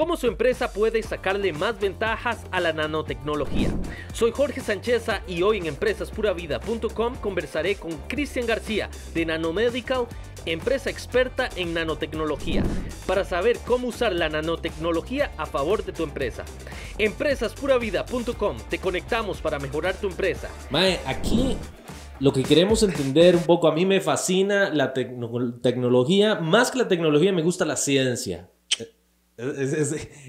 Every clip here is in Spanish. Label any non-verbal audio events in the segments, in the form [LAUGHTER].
cómo su empresa puede sacarle más ventajas a la nanotecnología. Soy Jorge Sancheza y hoy en empresaspuravida.com conversaré con Cristian García de Nanomedical, empresa experta en nanotecnología, para saber cómo usar la nanotecnología a favor de tu empresa. Empresaspuravida.com, te conectamos para mejorar tu empresa. Mae, aquí lo que queremos entender un poco, a mí me fascina la tecnología, más que la tecnología me gusta la ciencia.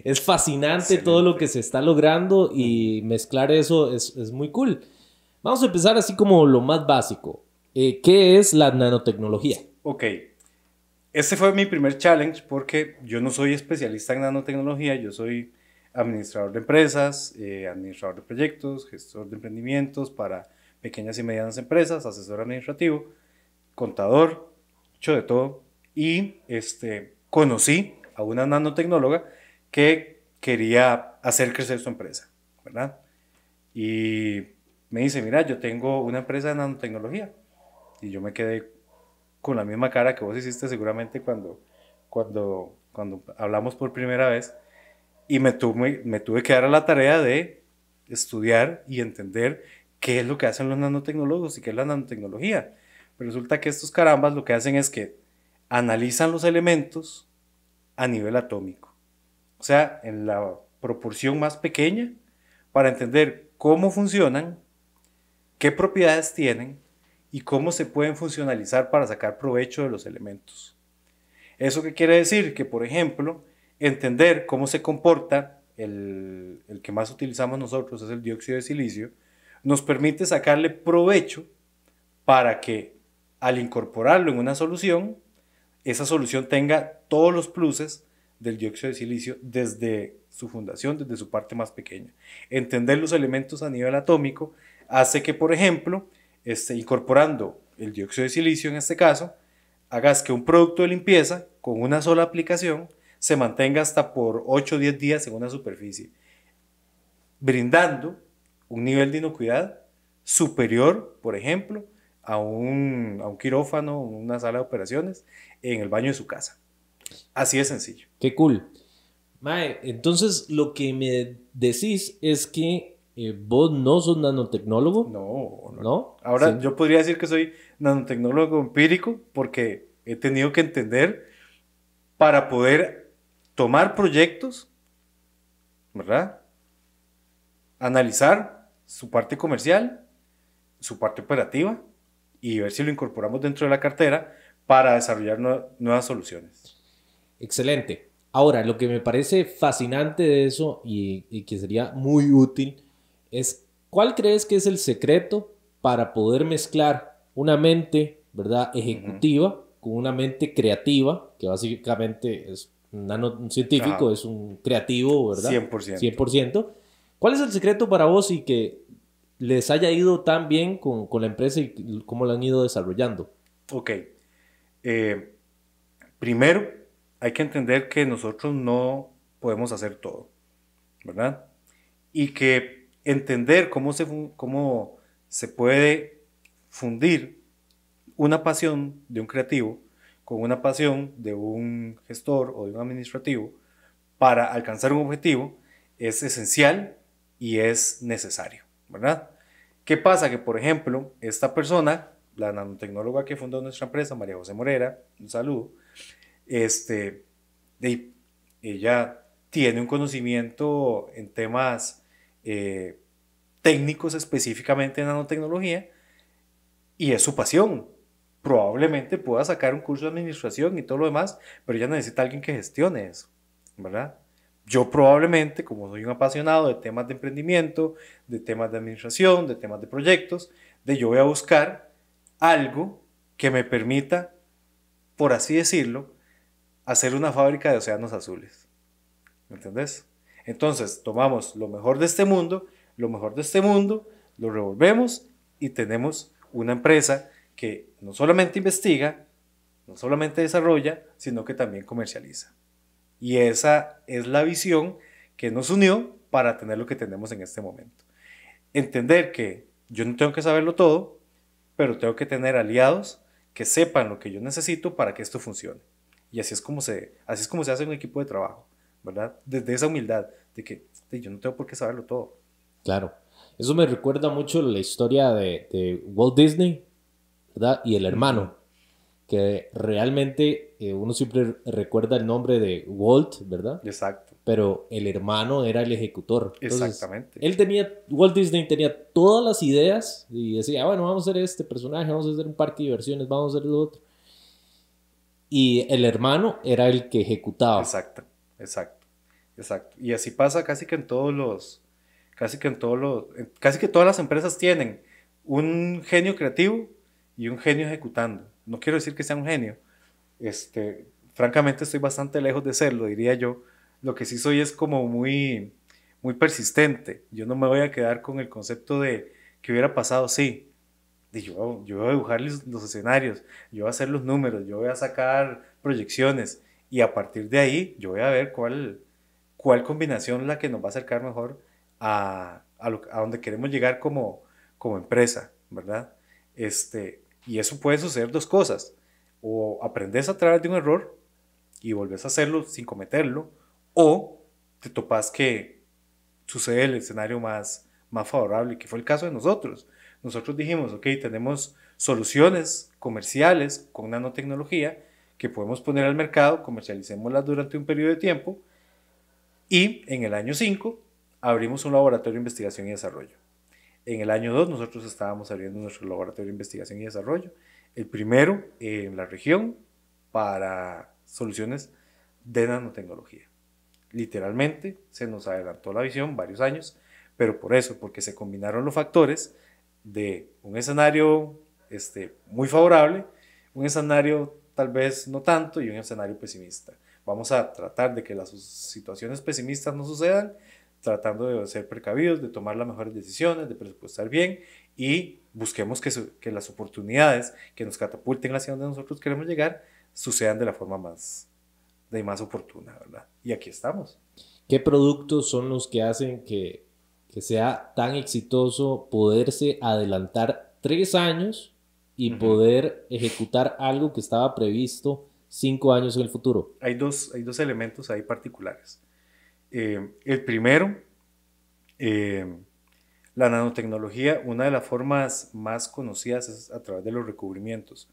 Es, fascinante todo lo que se está logrando y mezclar eso es, muy cool. Vamos a empezar así como lo más básico. Eh, ¿Qué es la nanotecnología? Ok. Este fue mi primer challenge porque yo no soy especialista en nanotecnología, yo soy administrador de empresas, eh, administrador de proyectos, gestor de emprendimientos para pequeñas y medianas empresas, asesor administrativo, contador, hecho de todo. Y este, conocí a una nanotecnóloga que quería hacer crecer su empresa, ¿verdad? Y me dice, mira, yo tengo una empresa de nanotecnología. Y yo me quedé con la misma cara que vos hiciste seguramente cuando, cuando, cuando hablamos por primera vez. Y me tuve, me tuve que dar a la tarea de estudiar y entender qué es lo que hacen los nanotecnólogos y qué es la nanotecnología. Resulta que estos carambas lo que hacen es que analizan los elementos a nivel atómico. O sea, en la proporción más pequeña para entender cómo funcionan, qué propiedades tienen y cómo se pueden funcionalizar para sacar provecho de los elementos. ¿Eso qué quiere decir? Que, por ejemplo, entender cómo se comporta el, el que más utilizamos nosotros, es el dióxido de silicio, nos permite sacarle provecho para que al incorporarlo en una solución, esa solución tenga todos los pluses del dióxido de silicio desde su fundación, desde su parte más pequeña. Entender los elementos a nivel atómico hace que, por ejemplo, este, incorporando el dióxido de silicio en este caso, hagas que un producto de limpieza con una sola aplicación se mantenga hasta por 8 o 10 días en una superficie, brindando un nivel de inocuidad superior, por ejemplo, a un, a un quirófano, una sala de operaciones, en el baño de su casa. Así de sencillo. Qué cool. Mae, entonces lo que me decís es que eh, vos no sos nanotecnólogo. No, no. Ahora yo podría decir que soy nanotecnólogo empírico porque he tenido que entender para poder tomar proyectos, ¿verdad? Analizar su parte comercial, su parte operativa y ver si lo incorporamos dentro de la cartera para desarrollar nuevas soluciones. Excelente. Ahora, lo que me parece fascinante de eso y, que sería muy útil es, ¿cuál crees que es el secreto para poder mezclar una mente, ¿verdad?, ejecutiva con una mente creativa, que básicamente es un científico, es un creativo, ¿verdad? 100%. 100%. ¿Cuál es el secreto para vos y que les haya ido tan bien con, con la empresa y cómo la han ido desarrollando? Ok. Eh, primero, hay que entender que nosotros no podemos hacer todo, ¿verdad? Y que entender cómo se, cómo se puede fundir una pasión de un creativo con una pasión de un gestor o de un administrativo para alcanzar un objetivo es esencial y es necesario, ¿verdad? ¿Qué pasa? Que, por ejemplo, esta persona, la nanotecnóloga que fundó nuestra empresa, María José Morera, un saludo, este, ella tiene un conocimiento en temas eh, técnicos específicamente en nanotecnología y es su pasión. Probablemente pueda sacar un curso de administración y todo lo demás, pero ella necesita alguien que gestione eso, ¿verdad? Yo probablemente, como soy un apasionado de temas de emprendimiento, de temas de administración, de temas de proyectos, de yo voy a buscar algo que me permita, por así decirlo, hacer una fábrica de océanos azules. ¿Me entendés? Entonces, tomamos lo mejor de este mundo, lo mejor de este mundo, lo revolvemos y tenemos una empresa que no solamente investiga, no solamente desarrolla, sino que también comercializa. Y esa es la visión que nos unió para tener lo que tenemos en este momento. Entender que yo no tengo que saberlo todo, pero tengo que tener aliados que sepan lo que yo necesito para que esto funcione. Y así es como se, así es como se hace un equipo de trabajo, ¿verdad? Desde esa humildad de que yo no tengo por qué saberlo todo. Claro. Eso me recuerda mucho la historia de, de Walt Disney, ¿verdad? Y el hermano, que realmente eh, uno siempre recuerda el nombre de Walt, ¿verdad? Exacto. Pero el hermano era el ejecutor. Exactamente. Él tenía, Walt Disney tenía todas las ideas y decía, bueno, vamos a hacer este personaje, vamos a hacer un parque de diversiones, vamos a hacer lo otro. Y el hermano era el que ejecutaba. Exacto, exacto, exacto. Y así pasa casi que en todos los, casi que en todos los, casi que todas las empresas tienen un genio creativo y un genio ejecutando. No quiero decir que sea un genio. Este, francamente estoy bastante lejos de serlo, diría yo. Lo que sí soy es como muy, muy persistente. Yo no me voy a quedar con el concepto de que hubiera pasado, sí, yo, yo voy a dibujar los, escenarios, yo voy a hacer los números, yo voy a sacar proyecciones y a partir de ahí yo voy a ver cuál, cuál combinación la que nos va a acercar mejor a, a, a donde queremos llegar como, como empresa, ¿verdad? Este, y eso puede suceder dos cosas. O aprendes a través de un error y volvés a hacerlo sin cometerlo, o te topas que sucede el escenario más, más favorable, que fue el caso de nosotros nosotros dijimos, ok, tenemos soluciones comerciales con nanotecnología que podemos poner al mercado, comercialicémoslas durante un periodo de tiempo y en el año 5 abrimos un laboratorio de investigación y desarrollo. En el año 2 nosotros estábamos abriendo nuestro laboratorio de investigación y desarrollo, el primero en la región para soluciones de nanotecnología. Literalmente se nos adelantó la visión varios años, pero por eso, porque se combinaron los factores de un escenario este, muy favorable, un escenario tal vez no tanto y un escenario pesimista. Vamos a tratar de que las situaciones pesimistas no sucedan, tratando de ser precavidos, de tomar las mejores decisiones, de presupuestar bien y busquemos que, que las oportunidades que nos catapulten hacia donde nosotros queremos llegar sucedan de la forma más, de más oportuna, ¿verdad? Y aquí estamos. ¿Qué productos son los que hacen que que sea tan exitoso poderse adelantar tres años y poder ejecutar algo que estaba previsto cinco años en el futuro? Hay dos, hay dos elementos ahí particulares. Eh, el primero, eh, la nanotecnología, una de las formas más conocidas es a través de los recubrimientos.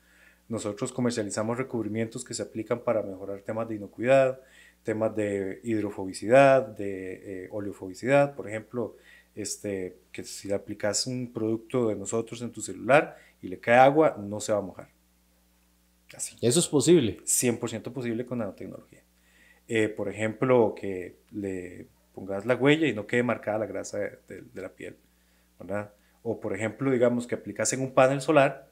Nosotros comercializamos recubrimientos que se aplican para mejorar temas de inocuidad, temas de hidrofobicidad, de eh, oleofobicidad, por ejemplo, este, que si le aplicas un producto de nosotros en tu celular y le cae agua, no se va a mojar. Así. ¿Eso es posible? 100% posible con nanotecnología. Eh, por ejemplo, que le pongas la huella y no quede marcada la grasa de, la piel, ¿verdad? O por ejemplo, digamos que aplicas en un panel solar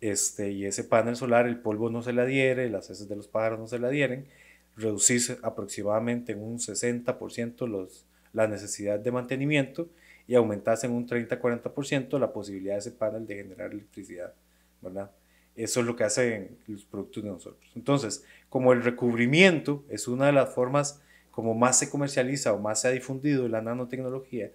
este, y ese panel solar el polvo no se le adhiere, las heces de los pájaros no se le adhieren, reducir aproximadamente en un 60% los, la necesidad de mantenimiento y aumentase en un 30-40% la posibilidad de ese panel de generar electricidad, ¿verdad? Eso es lo que hacen los productos de nosotros. Entonces, como el recubrimiento es una de las formas como más se comercializa o más se ha difundido la nanotecnología,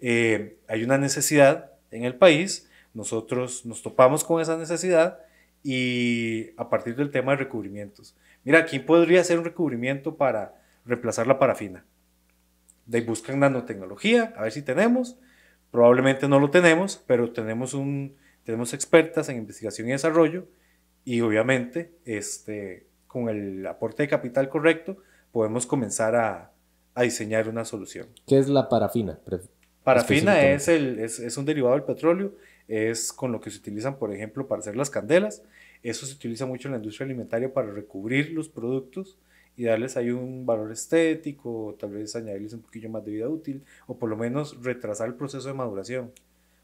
eh, hay una necesidad en el país, nosotros nos topamos con esa necesidad y a partir del tema de recubrimientos. Mira, ¿quién podría hacer un recubrimiento para reemplazar la parafina? de buscan nanotecnología, a ver si tenemos. Probablemente no lo tenemos, pero tenemos, un, tenemos expertas en investigación y desarrollo y obviamente este, con el aporte de capital correcto podemos comenzar a, a diseñar una solución. ¿Qué es la parafina? Parafina es, el, es, es, un derivado del petróleo, es con lo que se utilizan, por ejemplo, para hacer las candelas. Eso se utiliza mucho en la industria alimentaria para recubrir los productos y darles ahí un valor estético, tal vez añadirles un poquillo más de vida útil, o por lo menos retrasar el proceso de maduración.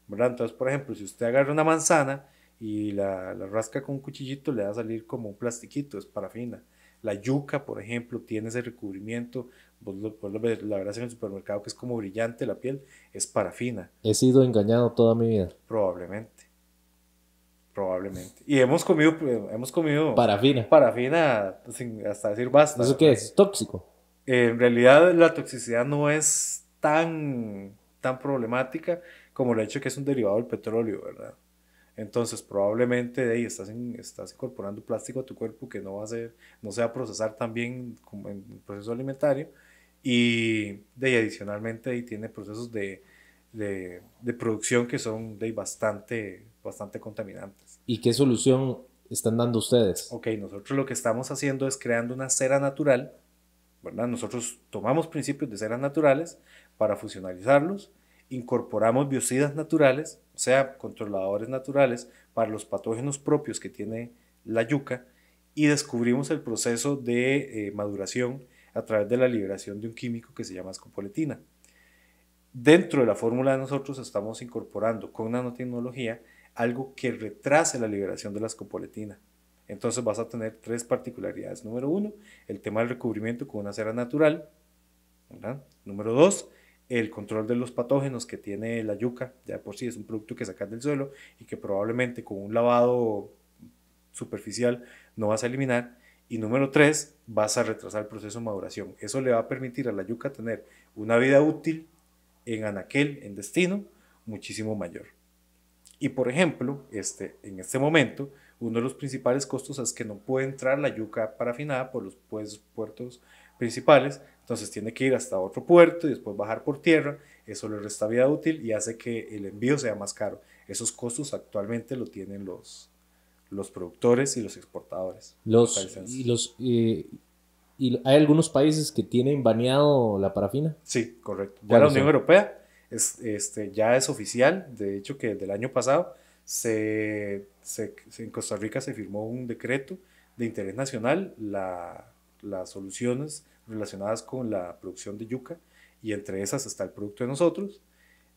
¿Verdad? Entonces, por ejemplo, si usted agarra una manzana y la, la rasca con un cuchillito, le va a salir como un plastiquito, es parafina. La yuca, por ejemplo, tiene ese recubrimiento, vos lo, vos lo la verás en el supermercado que es como brillante la piel, es parafina. He sido engañado toda mi vida. Probablemente. Probablemente. Y hemos comido, hemos comido parafina. Parafina sin, hasta decir basta. ¿Eso qué es? ¿Tóxico? en realidad la toxicidad no es tan, tan problemática como el hecho de que es un derivado del petróleo, ¿verdad? Entonces probablemente de ahí estás, estás incorporando plástico a tu cuerpo que no va a ser, no se va a procesar tan bien como en el proceso alimentario y de adicionalmente y tiene procesos de, de, de producción que son de bastante, bastante contaminantes. ¿Y qué solución están dando ustedes? Ok, nosotros lo que estamos haciendo es creando una cera natural, ¿verdad? Nosotros tomamos principios de ceras naturales para fusionalizarlos, incorporamos biocidas naturales, o sea, controladores naturales para los patógenos propios que tiene la yuca y descubrimos el proceso de eh, maduración a través de la liberación de un químico que se llama escopoletina. Dentro de la fórmula de nosotros estamos incorporando con nanotecnología algo que retrase la liberación de la escopoletina. Entonces vas a tener tres particularidades. Número uno, el tema del recubrimiento con una cera natural. Número dos, el control de los patógenos que tiene la yuca, ya por sí es un producto que sacas del suelo y que probablemente con un lavado superficial no vas a eliminar. Y número tres, vas a retrasar el proceso de maduración. Eso le va a permitir a la yuca tener una vida útil en anaquel, en destino, muchísimo mayor. Y por ejemplo, este, en este momento, uno de los principales costos es que no puede entrar la yuca parafinada por los pues, puertos principales, entonces tiene que ir hasta otro puerto y después bajar por tierra, eso le resta vida útil y hace que el envío sea más caro. Esos costos actualmente lo tienen los, los productores y los exportadores. Los, y los, eh, ¿Y hay algunos países que tienen baneado la parafina? Sí, correcto. Ya la Unión Europea es, este, ya es oficial, de hecho que del año pasado se, se, en Costa Rica se firmó un decreto de interés nacional, la, las soluciones relacionadas con la producción de yuca y entre esas está el producto de nosotros.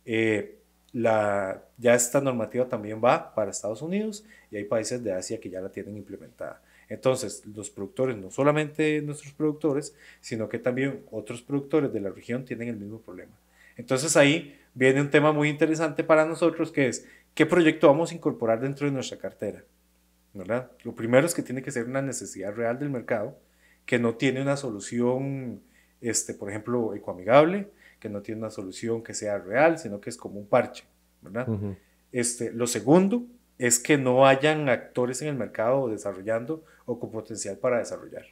Eh, la, ya esta normativa también va para Estados Unidos y hay países de Asia que ya la tienen implementada. Entonces, los productores, no solamente nuestros productores, sino que también otros productores de la región tienen el mismo problema. Entonces ahí viene un tema muy interesante para nosotros que es qué proyecto vamos a incorporar dentro de nuestra cartera. ¿verdad? Lo primero es que tiene que ser una necesidad real del mercado, que no tiene una solución, este, por ejemplo, ecoamigable, que no tiene una solución que sea real, sino que es como un parche. ¿verdad? este, lo segundo es que no hayan actores en el mercado desarrollando o con potencial para desarrollar.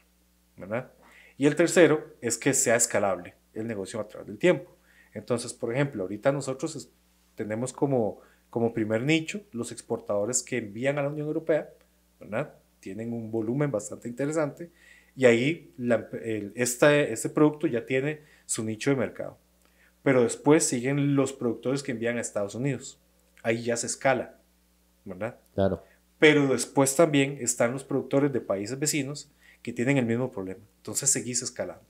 ¿verdad? Y el tercero es que sea escalable el negocio a través del tiempo. Entonces, por ejemplo, ahorita nosotros tenemos como, como primer nicho los exportadores que envían a la Unión Europea, ¿verdad? Tienen un volumen bastante interesante y ahí este producto ya tiene su nicho de mercado. Pero después siguen los productores que envían a Estados Unidos. Ahí ya se escala, ¿verdad? Claro. Pero después también están los productores de países vecinos que tienen el mismo problema. Entonces seguís escalando.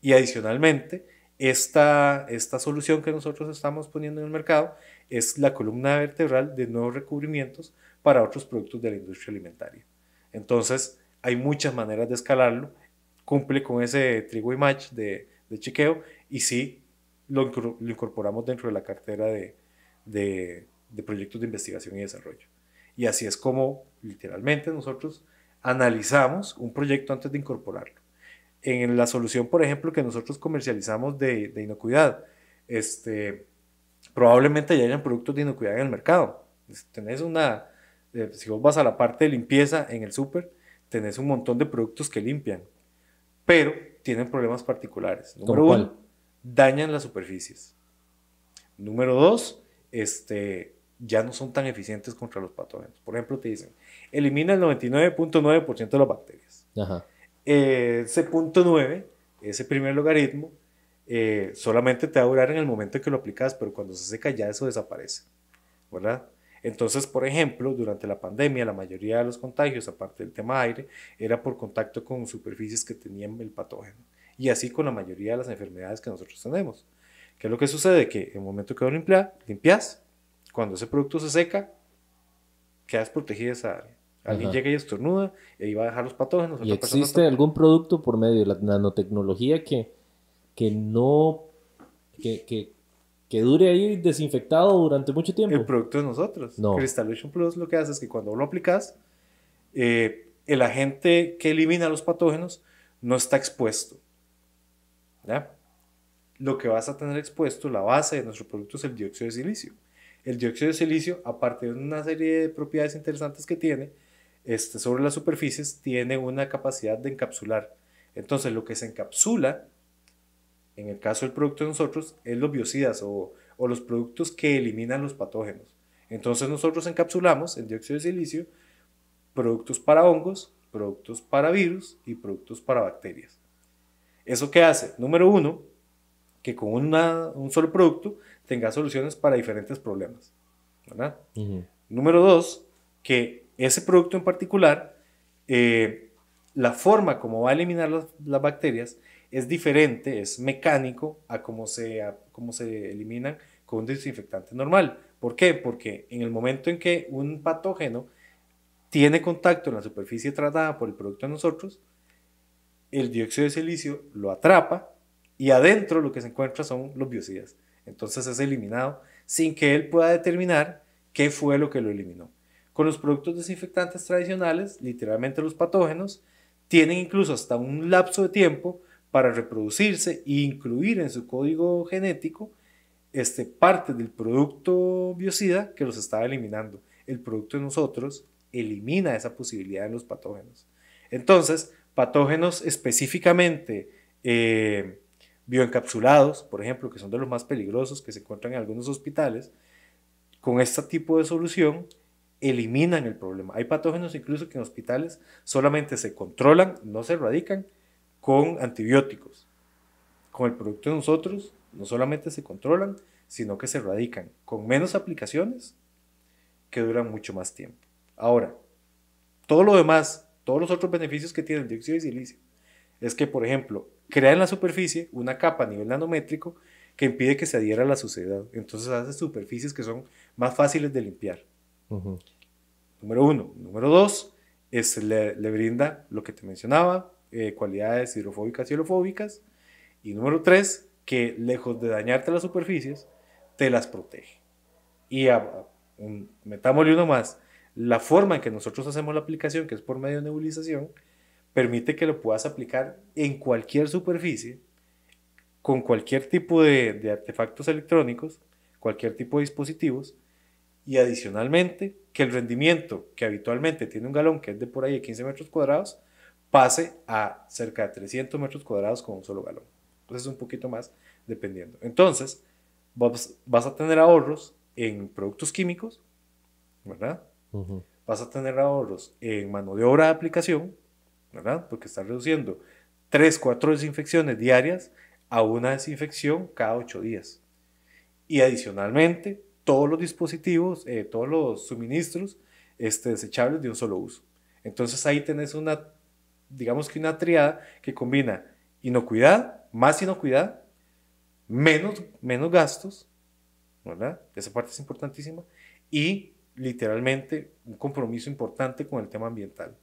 Y adicionalmente, esta, esta solución que nosotros estamos poniendo en el mercado es la columna vertebral de nuevos recubrimientos para otros productos de la industria alimentaria. Entonces, hay muchas maneras de escalarlo, cumple con ese trigo y match de, de chequeo y sí lo, lo, incorporamos dentro de la cartera de, de, de proyectos de investigación y desarrollo. Y así es como literalmente nosotros analizamos un proyecto antes de incorporarlo en la solución, por ejemplo, que nosotros comercializamos de, de inocuidad, este, probablemente ya hayan productos de inocuidad en el mercado. Tenés una, eh, si vos vas a la parte de limpieza en el súper, tenés un montón de productos que limpian, pero tienen problemas particulares. Número uno, dañan las superficies. Número dos, este, ya no son tan eficientes contra los patógenos. Por ejemplo, te dicen, elimina el 99.9% de las bacterias. Ajá. Eh, ese punto 9, ese primer logaritmo, eh, solamente te va a durar en el momento en que lo aplicas, pero cuando se seca ya eso desaparece, ¿verdad? Entonces, por ejemplo, durante la pandemia, la mayoría de los contagios, aparte del tema aire, era por contacto con superficies que tenían el patógeno. Y así con la mayoría de las enfermedades que nosotros tenemos. ¿Qué es lo que sucede? Que en el momento que lo limpias, limpias, cuando ese producto se seca, quedas protegido de esa área. Alguien llega y estornuda y ahí va a dejar los patógenos. ¿Y existe algún producto por medio de la nanotecnología que, que no... Que, que, que, dure ahí desinfectado durante mucho tiempo? El producto de nosotros. No. Crystallation Plus lo que hace es que cuando lo aplicas, eh, el agente que elimina los patógenos no está expuesto. ¿Ya? Lo que vas a tener expuesto, la base de nuestro producto es el dióxido de silicio. El dióxido de silicio, aparte de una serie de propiedades interesantes que tiene, este, sobre las superficies tiene una capacidad de encapsular. Entonces lo que se encapsula en el caso del producto de nosotros, es los biocidas o, o los productos que eliminan los patógenos. Entonces nosotros encapsulamos el dióxido de silicio productos para hongos, productos para virus y productos para bacterias. ¿Eso qué hace? Número uno, que con un solo producto tenga soluciones para diferentes problemas. ¿verdad? Número dos, que ese producto en particular, eh, la forma como va a eliminar las, las, bacterias es diferente, es mecánico a cómo se, a cómo se eliminan con un desinfectante normal. ¿Por qué? Porque en el momento en que un patógeno tiene contacto en la superficie tratada por el producto de nosotros, el dióxido de silicio lo atrapa y adentro lo que se encuentra son los biocidas. Entonces es eliminado sin que él pueda determinar qué fue lo que lo eliminó. Con los productos desinfectantes tradicionales, literalmente los patógenos, tienen incluso hasta un lapso de tiempo para reproducirse e incluir en su código genético este, parte del producto biocida que los estaba eliminando. El producto de nosotros elimina esa posibilidad en los patógenos. Entonces, patógenos específicamente eh, bioencapsulados, por ejemplo, que son de los más peligrosos que se encuentran en algunos hospitales, con este tipo de solución eliminan el problema. Hay patógenos incluso que en hospitales solamente se controlan, no se erradican con antibióticos. Con el producto de nosotros no solamente se controlan, sino que se erradican con menos aplicaciones que duran mucho más tiempo. Ahora, todo lo demás, todos los otros beneficios que tiene el dióxido de silicio, es que, por ejemplo, crea en la superficie una capa a nivel nanométrico que impide que se adhiera a la suciedad. Entonces hace superficies que son más fáciles de limpiar. Número uno. Número dos, es, le, brinda lo que te mencionaba, eh, cualidades hidrofóbicas y helofóbicas. Y número tres, que lejos de dañarte las superficies, te las protege. Y metámosle uno más, la forma en que nosotros hacemos la aplicación, que es por medio de nebulización, permite que lo puedas aplicar en cualquier superficie, con cualquier tipo de, artefactos electrónicos, cualquier tipo de dispositivos, y adicionalmente que el rendimiento que habitualmente tiene un galón, que es de por ahí de 15 metros cuadrados, pase a cerca de 300 metros cuadrados con un solo galón. Entonces es un poquito más dependiendo. Entonces, vas, vas a tener ahorros en productos químicos, ¿verdad? Vas a tener ahorros en mano de obra de aplicación, ¿verdad? Porque estás reduciendo 3, 4 desinfecciones diarias a una desinfección cada 8 días. Y adicionalmente, todos los dispositivos, eh, todos los suministros este, desechables de un solo uso. Entonces ahí tenés una, digamos que una triada que combina inocuidad, más inocuidad, menos, menos gastos, ¿verdad? Esa parte es importantísima. Y literalmente un compromiso importante con el tema ambiental.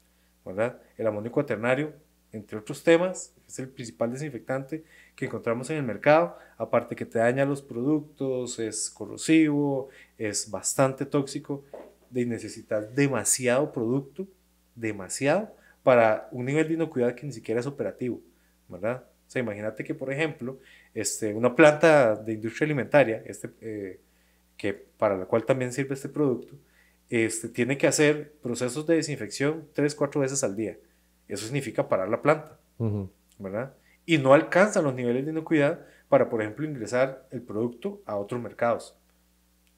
¿verdad? El amonio cuaternario, entre otros temas, es el principal desinfectante que encontramos en el mercado, aparte que te daña los productos, es corrosivo, es bastante tóxico, de necesitar demasiado producto, demasiado, para un nivel de inocuidad que ni siquiera es operativo, ¿verdad? O sea, imagínate que, por ejemplo, este, una planta de industria alimentaria, este, eh, que para la cual también sirve este producto, este, tiene que hacer procesos de desinfección tres, cuatro veces al día. Eso significa parar la planta, ¿verdad? Y no alcanza los niveles de inocuidad para, por ejemplo, ingresar el producto a otros mercados.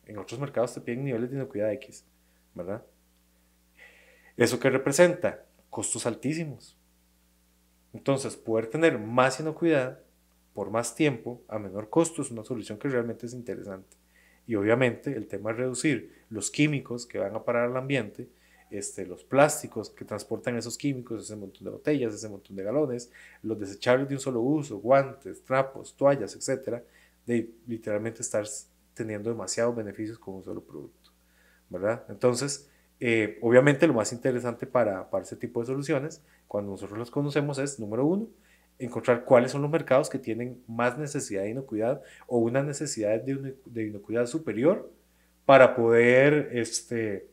En otros mercados te piden niveles de inocuidad X, ¿verdad? ¿Eso qué representa? Costos altísimos. Entonces, poder tener más inocuidad por más tiempo a menor costo es una solución que realmente es interesante. Y obviamente el tema es reducir los químicos que van a parar al ambiente, este, los plásticos que transportan esos químicos, ese montón de botellas, ese montón de galones, los desechables de un solo uso, guantes, trapos, toallas, etcétera, de literalmente estar teniendo demasiados beneficios con un solo producto, ¿verdad? Entonces, eh, obviamente lo más interesante para, para ese tipo de soluciones, cuando nosotros los conocemos, es, número uno, encontrar cuáles son los mercados que tienen más necesidad de inocuidad o una necesidad de, de inocuidad superior para poder, este,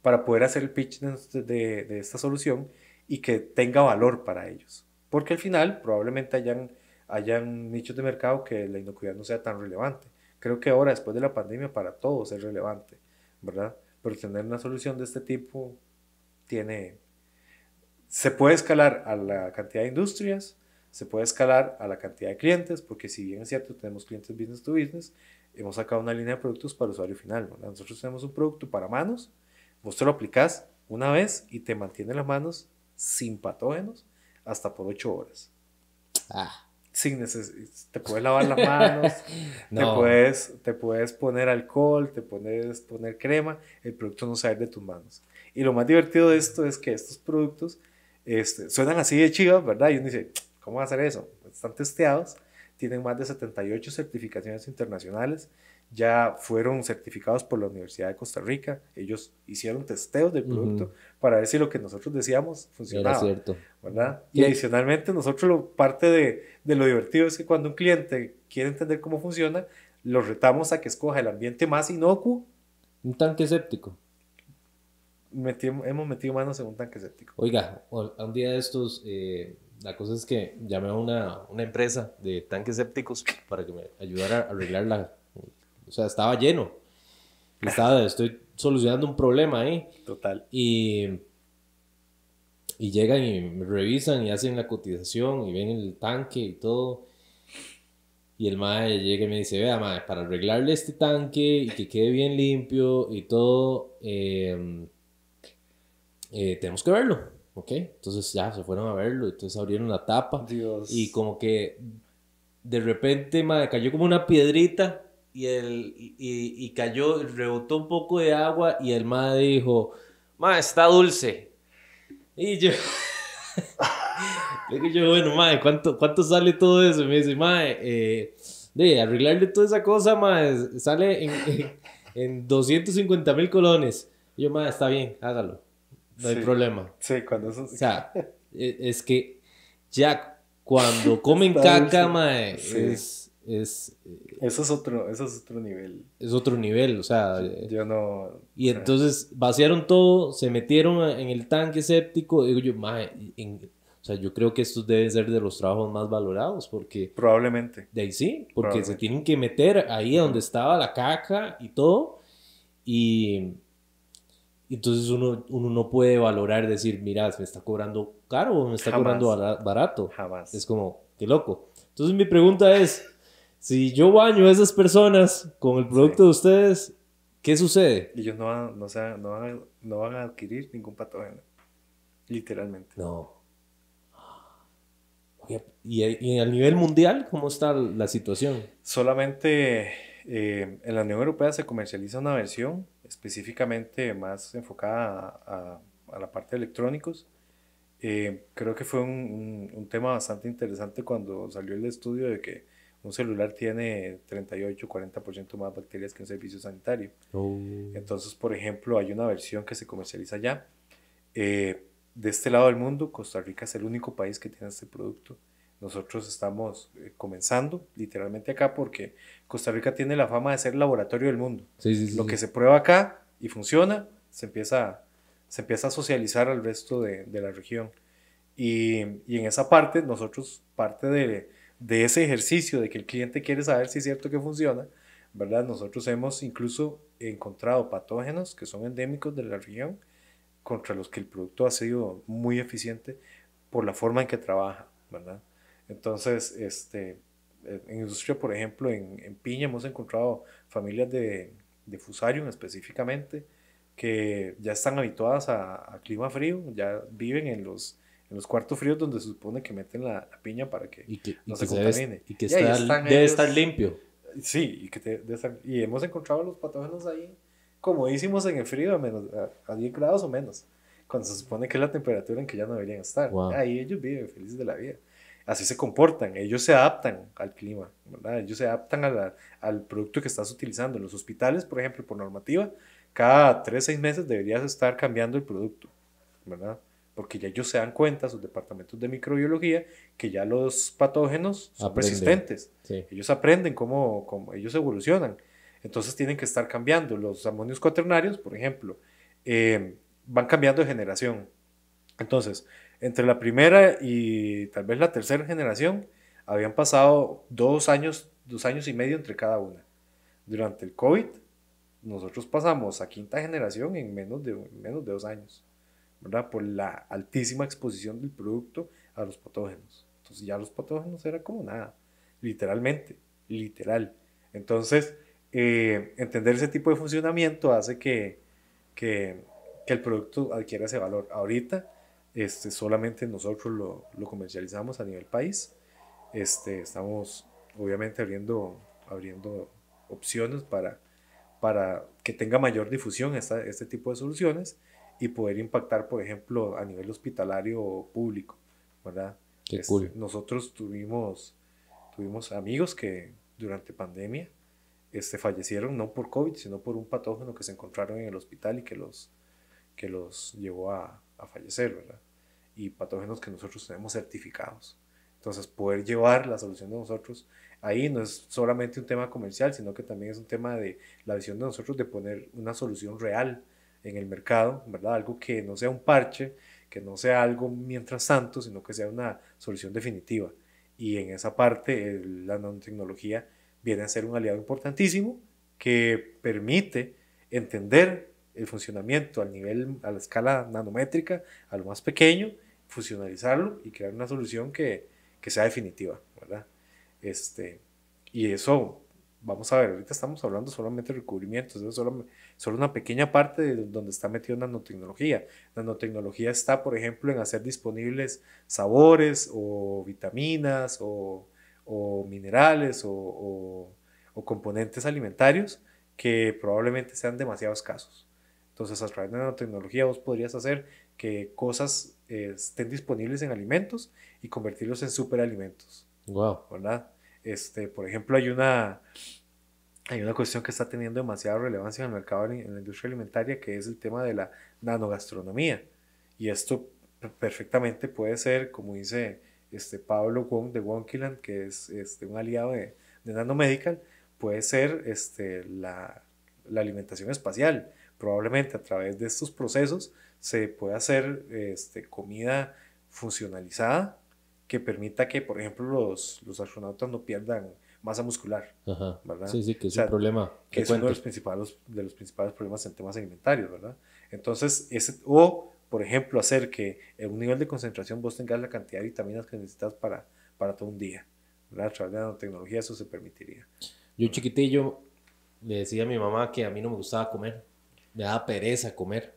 para poder hacer el pitch de, de, esta solución y que tenga valor para ellos. Porque al final probablemente hayan, hayan nichos de mercado que la inocuidad no sea tan relevante. Creo que ahora, después de la pandemia, para todos es relevante, ¿verdad? Pero tener una solución de este tipo tiene, se puede escalar a la cantidad de industrias, se puede escalar a la cantidad de clientes, porque si bien es cierto, tenemos clientes business to business, hemos sacado una línea de productos para usuario final. Nosotros tenemos un producto para manos, vos te lo aplicás una vez y te mantiene las manos sin patógenos hasta por 8 horas. Ah. Sin neces te puedes lavar las manos, [LAUGHS] te, puedes, te puedes poner alcohol, te puedes poner crema, el producto no sale de tus manos. Y lo más divertido de esto es que estos productos este, suenan así de chivas, ¿verdad? Y uno dice, ¿Cómo va a hacer eso? Están testeados, tienen más de 78 certificaciones internacionales, ya fueron certificados por la Universidad de Costa Rica, ellos hicieron testeos del producto para ver si lo que nosotros decíamos funcionaba. Era cierto. ¿verdad? Y, adicionalmente nosotros lo, parte de, de lo divertido es que cuando un cliente quiere entender cómo funciona, lo retamos a que escoja el ambiente más inocuo. Un tanque séptico. hemos metido manos en un tanque séptico. Oiga, un día de estos, eh, la cosa es que llamé a una, una, empresa de tanques sépticos para que me ayudara a arreglar la... O sea, estaba lleno. Estaba, estoy solucionando un problema ahí. Total. Y, y llegan y me revisan y hacen la cotización y ven el tanque y todo. Y el mae llega y me dice, vea mae, para arreglarle este tanque y que quede bien limpio y todo, eh, eh, tenemos que verlo. ¿ok? Entonces ya se fueron a verlo, entonces abrieron la tapa Dios. y como que de repente cayó como una piedrita y, el, y, y, cayó, rebotó un poco de agua y el madre dijo, ma, está dulce. Y yo, [LAUGHS] le yo, bueno, madre, ¿cuánto, ¿cuánto sale todo eso? Y me dice, madre, eh, de arreglarle toda esa cosa, madre, sale en, [LAUGHS] en, 250 mil colones. Y yo, madre, está bien, hágalo no hay problema. Sí, cuando eso... O sea, e, es que ya cuando [LAUGHS] comen caca, mae, es, es... Eso es, otro, eso es otro nivel. Es otro nivel, o sea... Yo no... Y entonces vaciaron todo, se metieron en el tanque séptico, digo yo, mae, o sea, yo creo que estos deben ser de los trabajos más valorados, porque... Probablemente. De ahí sí, porque se tienen que meter ahí donde estaba la caca y todo, y entonces uno, uno no puede valorar, decir, mira, me está cobrando caro o me está cobrando barato. Jamás. Es como, qué loco. Entonces mi pregunta es, si yo baño a esas personas con el producto de ustedes, ¿qué sucede? Ellos no van, no, no, van a, no van a adquirir ningún patógeno. Literalmente. No. ¿Y, ¿Y, a nivel mundial cómo está la situación? Solamente eh, en la Unión Europea se comercializa una versión específicamente más enfocada a, a, la parte de electrónicos. Eh, creo que fue un, un, tema bastante interesante cuando salió el estudio de que un celular tiene 38-40% más bacterias que un servicio sanitario. Oh. Entonces, por ejemplo, hay una versión que se comercializa ya. Eh, de este lado del mundo, Costa Rica es el único país que tiene este producto. Nosotros estamos eh, comenzando literalmente acá porque Costa Rica tiene la fama de ser el laboratorio del mundo. Lo que se prueba acá y funciona, se empieza, se empieza a socializar al resto de, de la región. Y, y, en esa parte, nosotros, parte de, de, ese ejercicio de que el cliente quiere saber si es cierto que funciona, ¿verdad? Nosotros hemos incluso encontrado patógenos que son endémicos de la región contra los que el producto ha sido muy eficiente por la forma en que trabaja, ¿verdad? Entonces, este, en industria, por ejemplo, en, en Piña hemos encontrado familias de, de, Fusarium específicamente que ya están habituadas a, clima frío, ya viven en los, en los cuartos fríos donde se supone que meten la, piña para que, no se contamine. y que debe estar limpio. Sí, y, que y hemos encontrado los patógenos ahí comodísimos en el frío a, menos, a, 10 grados o menos, cuando se supone que es la temperatura en que ya no deberían estar. Ahí ellos viven felices de la vida así se comportan, ellos se adaptan al clima, ¿verdad? Ellos se adaptan al producto que estás utilizando. En los hospitales, por ejemplo, por normativa, cada 3, 6 meses deberías estar cambiando el producto, ¿verdad? Porque ya ellos se dan cuenta, sus departamentos de microbiología, que ya los patógenos son persistentes. Ellos aprenden cómo, cómo, ellos evolucionan. Entonces tienen que estar cambiando. Los amonios cuaternarios, por ejemplo, eh, van cambiando de generación. Entonces, entre la primera y tal vez la tercera generación, habían pasado dos años, dos años y medio entre cada una. Durante el COVID, nosotros pasamos a quinta generación en menos de, menos de dos años, ¿verdad? Por la altísima exposición del producto a los patógenos. Entonces ya los patógenos era como nada, literalmente, literal. Entonces, eh, entender ese tipo de funcionamiento hace que, que, que, el producto adquiera ese valor. Ahorita, este, solamente nosotros lo, lo comercializamos a nivel país. Este, estamos obviamente abriendo, abriendo opciones para, para que tenga mayor difusión esta, este tipo de soluciones y poder impactar, por ejemplo, a nivel hospitalario público, ¿verdad? Qué Este, cool. Nosotros tuvimos, tuvimos amigos que durante pandemia este, fallecieron no por COVID, sino por un patógeno que se encontraron en el hospital y que los, que los llevó a, a fallecer, ¿verdad? Y patógenos que nosotros tenemos certificados. Entonces, poder llevar la solución de nosotros ahí no es solamente un tema comercial, sino que también es un tema de la visión de nosotros de poner una solución real en el mercado, ¿verdad? Algo que no sea un parche, que no sea algo mientras tanto, sino que sea una solución definitiva. Y en esa parte, la nanotecnología viene a ser un aliado importantísimo que permite entender el funcionamiento al nivel, a la escala nanométrica, a lo más pequeño, funcionalizarlo y crear una solución que, que sea definitiva, ¿verdad? Este, y eso, vamos a ver, ahorita estamos hablando solamente de recubrimientos, es solo, solo una pequeña parte de donde está metida nanotecnología. Nanotecnología está, por ejemplo, en hacer disponibles sabores o vitaminas o, o minerales o, o- o componentes alimentarios que probablemente sean demasiado escasos. Entonces, a través de nanotecnología vos podrías hacer que cosas eh, estén disponibles en alimentos y convertirlos en superalimentos. Wow. ¿verdad? Este, por ejemplo, hay una, hay una cuestión que está teniendo demasiada relevancia en el mercado, en la industria alimentaria, que es el tema de la nanogastronomía. Y esto per- perfectamente puede ser, como dice este Pablo Wong de Wonkiland, que es este, un aliado de, de Nanomedical, puede ser este, la, la alimentación espacial. Probablemente a través de estos procesos se puede hacer este, comida funcionalizada que permita que, por ejemplo, los, los astronautas no pierdan masa muscular, Ajá. ¿verdad? Sí, sí, que es O sea, un problema. que es uno de los principales, de los principales problemas en temas alimentarios, ¿verdad? Entonces, ese, o, por ejemplo, hacer que en un nivel de concentración vos tengas la cantidad de vitaminas que necesitas para, para todo un día, ¿verdad? A través de la nanotecnología eso se permitiría. Yo chiquitillo le decía a mi mamá que a mí no me gustaba comer, me daba pereza comer.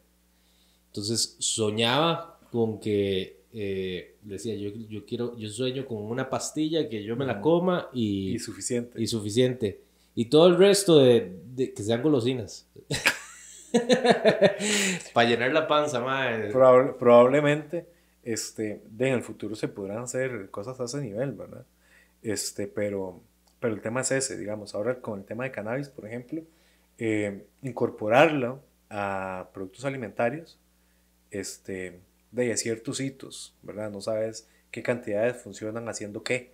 Entonces soñaba con que, eh, decía, yo, yo quiero, yo sueño con una pastilla que yo me la coma y, Y suficiente. y suficiente. Y todo el resto de, de- que sean golosinas. [LAUGHS] Para llenar la panza, madre. Probable- probablemente este, de en el futuro se podrán hacer cosas a ese nivel, ¿verdad? Este, pero, pero el tema es ese, digamos, ahora con el tema de cannabis, por ejemplo, eh, incorporarlo a productos alimentarios, este, de ciertos hitos, ¿verdad? No sabes qué cantidades funcionan haciendo qué,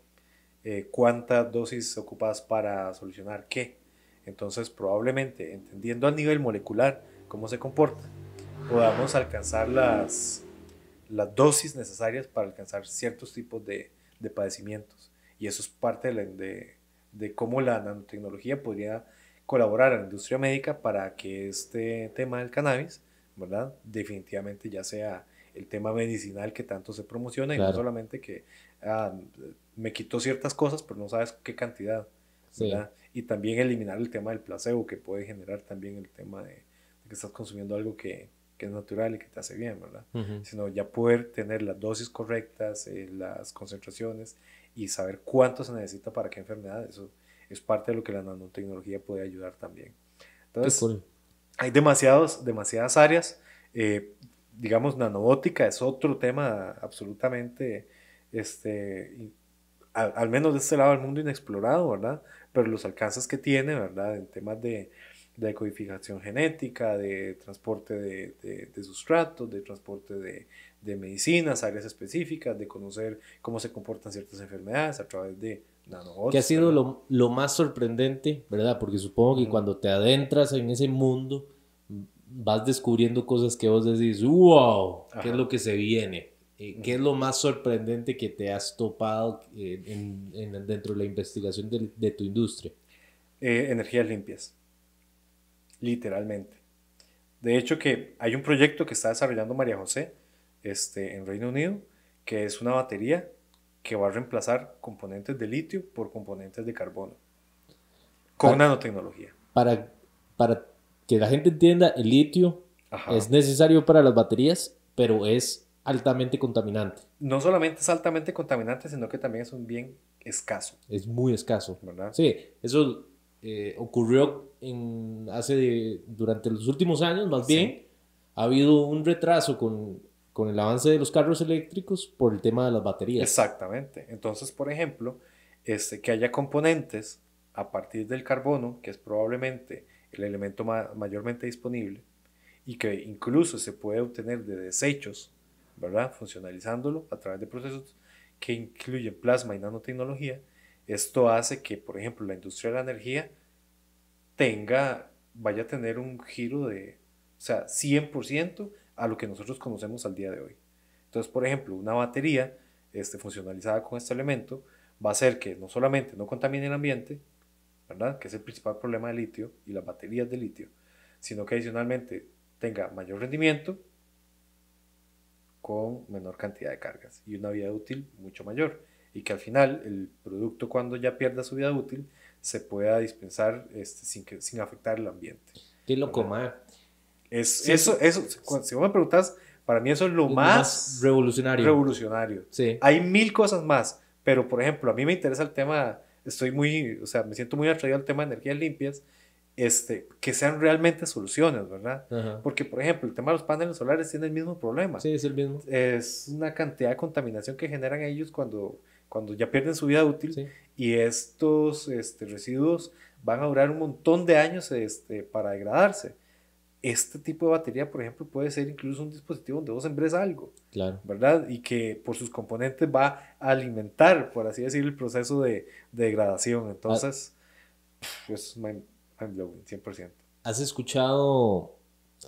eh, cuántas dosis ocupas para solucionar qué. Entonces, probablemente, entendiendo a nivel molecular cómo se comporta, podamos alcanzar las, las dosis necesarias para alcanzar ciertos tipos de, de padecimientos. Y eso es parte de, de, de cómo la nanotecnología podría colaborar a la industria médica para que este tema del cannabis, ¿verdad? Definitivamente ya sea el tema medicinal que tanto se promociona y no Claro. solamente que ah, me quitó ciertas cosas, pero no sabes qué cantidad. Y también eliminar el tema del placebo que puede generar también el tema de, que estás consumiendo algo que, que es natural y que te hace bien, ¿verdad? Sino ya poder tener las dosis correctas, eh, las concentraciones y saber cuánto se necesita para qué enfermedad. Eso es parte de lo que la nanotecnología puede ayudar también. Entonces, cool. hay demasiados, demasiadas áreas. eh, digamos, nanobótica es otro tema absolutamente, este, al, al menos de este lado del mundo inexplorado, ¿verdad? Pero los alcances que tiene, ¿verdad? En temas de, de codificación genética, de transporte de, de, de sustratos, de transporte de, de medicinas, áreas específicas, de conocer cómo se comportan ciertas enfermedades a través de nanobots. ¿Qué ha sido lo, lo más sorprendente, verdad? Porque supongo que Ujú. cuando te adentras en ese mundo, vas descubriendo cosas que vos decís, wow, ¿qué Ajá. es lo que se viene? Eh, ¿Qué es lo más sorprendente que te has topado eh, en- en- dentro de la investigación de, de tu industria? eh, energías limpias. Literalmente. De hecho, que hay un proyecto que está desarrollando María José este, en Reino Unido, que es una batería que va a reemplazar componentes de litio por componentes de carbono con nanotecnología. Para, para que la gente entienda, el litio es necesario para las baterías, pero es altamente contaminante. No solamente es altamente contaminante, sino que también es un bien escaso. Es muy escaso. ¿verdad? Sí, eso eh, ocurrió en, hace durante los últimos años, más bien, ha habido un retraso con, con el avance de los carros eléctricos por el tema de las baterías. Exactamente. Entonces, por ejemplo, este, que haya componentes a partir del carbono, que es probablemente el elemento mayormente disponible, y que incluso se puede obtener de desechos, ¿verdad? Funcionalizándolo a través de procesos que incluyen plasma y nanotecnología, esto hace que, por ejemplo, la industria de la energía tenga, vaya a tener un giro de, o sea, 100% a lo que nosotros conocemos al día de hoy. Entonces, por ejemplo, una batería este, funcionalizada con este elemento va a hacer que no solamente no contamine el ambiente, ¿verdad? Que es el principal problema del litio y las baterías de litio, sino que adicionalmente tenga mayor rendimiento con menor cantidad de cargas y una vida útil mucho mayor. Y que al final el producto cuando ya pierda su vida útil se pueda dispensar este, sin, que, sin afectar el ambiente. Qué loco, man. Es, eso, eso, si vos me preguntas, para mí eso es lo más, revolucionario. Revolucionario. Sí. Hay mil cosas más, pero por ejemplo, a mí me interesa el tema, estoy muy, o sea, me siento muy atraído al tema de energías limpias, este, que sean realmente soluciones, ¿verdad? Porque, por ejemplo, el tema de los paneles solares tiene el mismo problema. Sí, es el mismo. Es una cantidad de contaminación que generan ellos cuando, cuando ya pierden su vida útil y estos este, residuos van a durar un montón de años este, para degradarse este tipo de batería, por ejemplo, puede ser incluso un dispositivo donde vos embres algo, claro. ¿verdad? Y que por sus componentes va a alimentar, por así decir, el proceso de, degradación. Entonces, es mind, blowing, 100%. ¿Has escuchado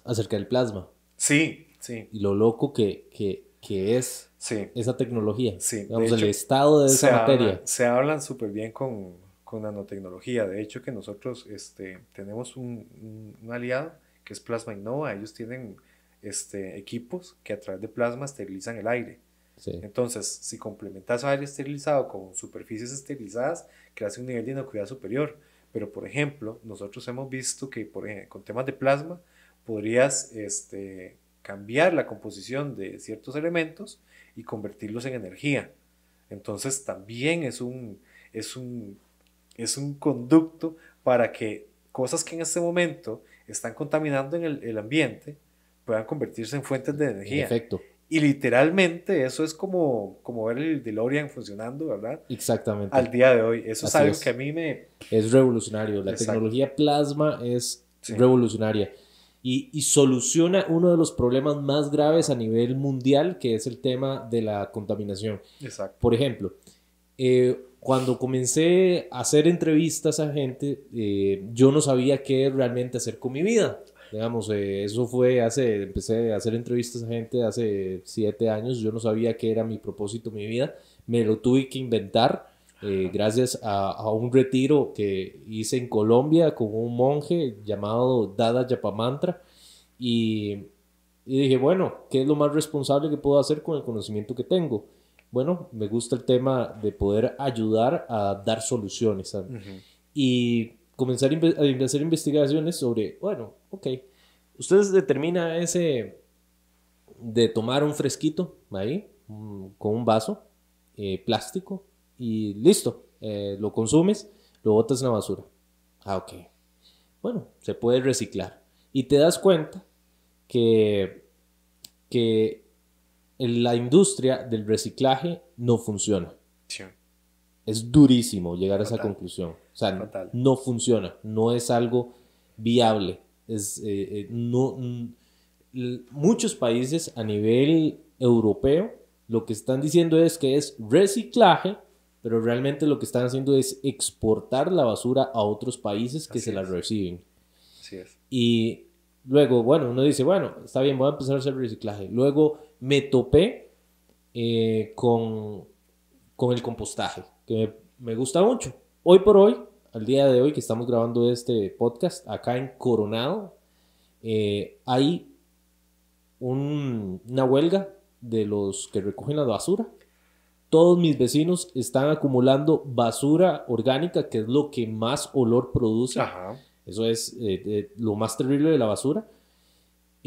acerca del plasma? Sí, sí. Y lo loco que, que, es esa tecnología. Sí. Digamos, el estado de esa materia. se hablan súper bien con, con, nanotecnología. De hecho, que nosotros este, tenemos un, un aliado que es Plasma Innova, ellos tienen este, equipos que a través de plasma esterilizan el aire. Entonces, si complementas aire esterilizado con superficies esterilizadas, creas un nivel de inocuidad superior. Pero, por ejemplo, nosotros hemos visto que por con temas de plasma podrías este, cambiar la composición de ciertos elementos y convertirlos en energía. Entonces, también es un, es un, es un conducto para que cosas que en este momento están contaminando en el, ambiente puedan convertirse en fuentes de energía. Perfecto. Y literalmente eso es como, como ver el DeLorean funcionando, ¿verdad? Exactamente. Al día de hoy. Eso es algo que a mí me... Es revolucionario. La tecnología plasma es revolucionaria. Y, y, soluciona uno de los problemas más graves a nivel mundial, que es el tema de la contaminación. Exacto. Por ejemplo, eh, cuando comencé a hacer entrevistas a gente, eh, yo no sabía qué realmente hacer con mi vida. Digamos, eh, eso fue hace, empecé a hacer entrevistas a gente hace siete años, yo no sabía qué era mi propósito, mi vida, me lo tuve que inventar eh, gracias a, a, un retiro que hice en Colombia con un monje llamado Dada Yapamantra y, y dije, bueno, ¿qué es lo más responsable que puedo hacer con el conocimiento que tengo? Bueno, me gusta el tema de poder ayudar a dar soluciones. Y comenzar a hacer investigaciones sobre, bueno, ok, ustedes determina ese de tomar un fresquito ahí, con un vaso eh, plástico y listo, eh, lo consumes, lo botas en la basura. Ah, ok. Bueno, se puede reciclar. Y te das cuenta que, que la industria del reciclaje no funciona. Es durísimo llegar a esa conclusión. O sea, no funciona, no es algo viable. Es, eh, eh, no, muchos países a nivel europeo lo que están diciendo es que es reciclaje, pero realmente lo que están haciendo es exportar la basura a otros países que se la reciben. Así es. Y luego, bueno, uno dice, bueno, está bien, voy a empezar a hacer reciclaje. Luego me topé eh, con, con el compostaje, que me, gusta mucho. Hoy por hoy, al día de hoy que estamos grabando este podcast, acá en Coronado, eh, hay una huelga de los que recogen la basura. todos mis vecinos están acumulando basura orgánica, que es lo que más olor produce. Ajá. Eso es eh, eh, lo más terrible de la basura.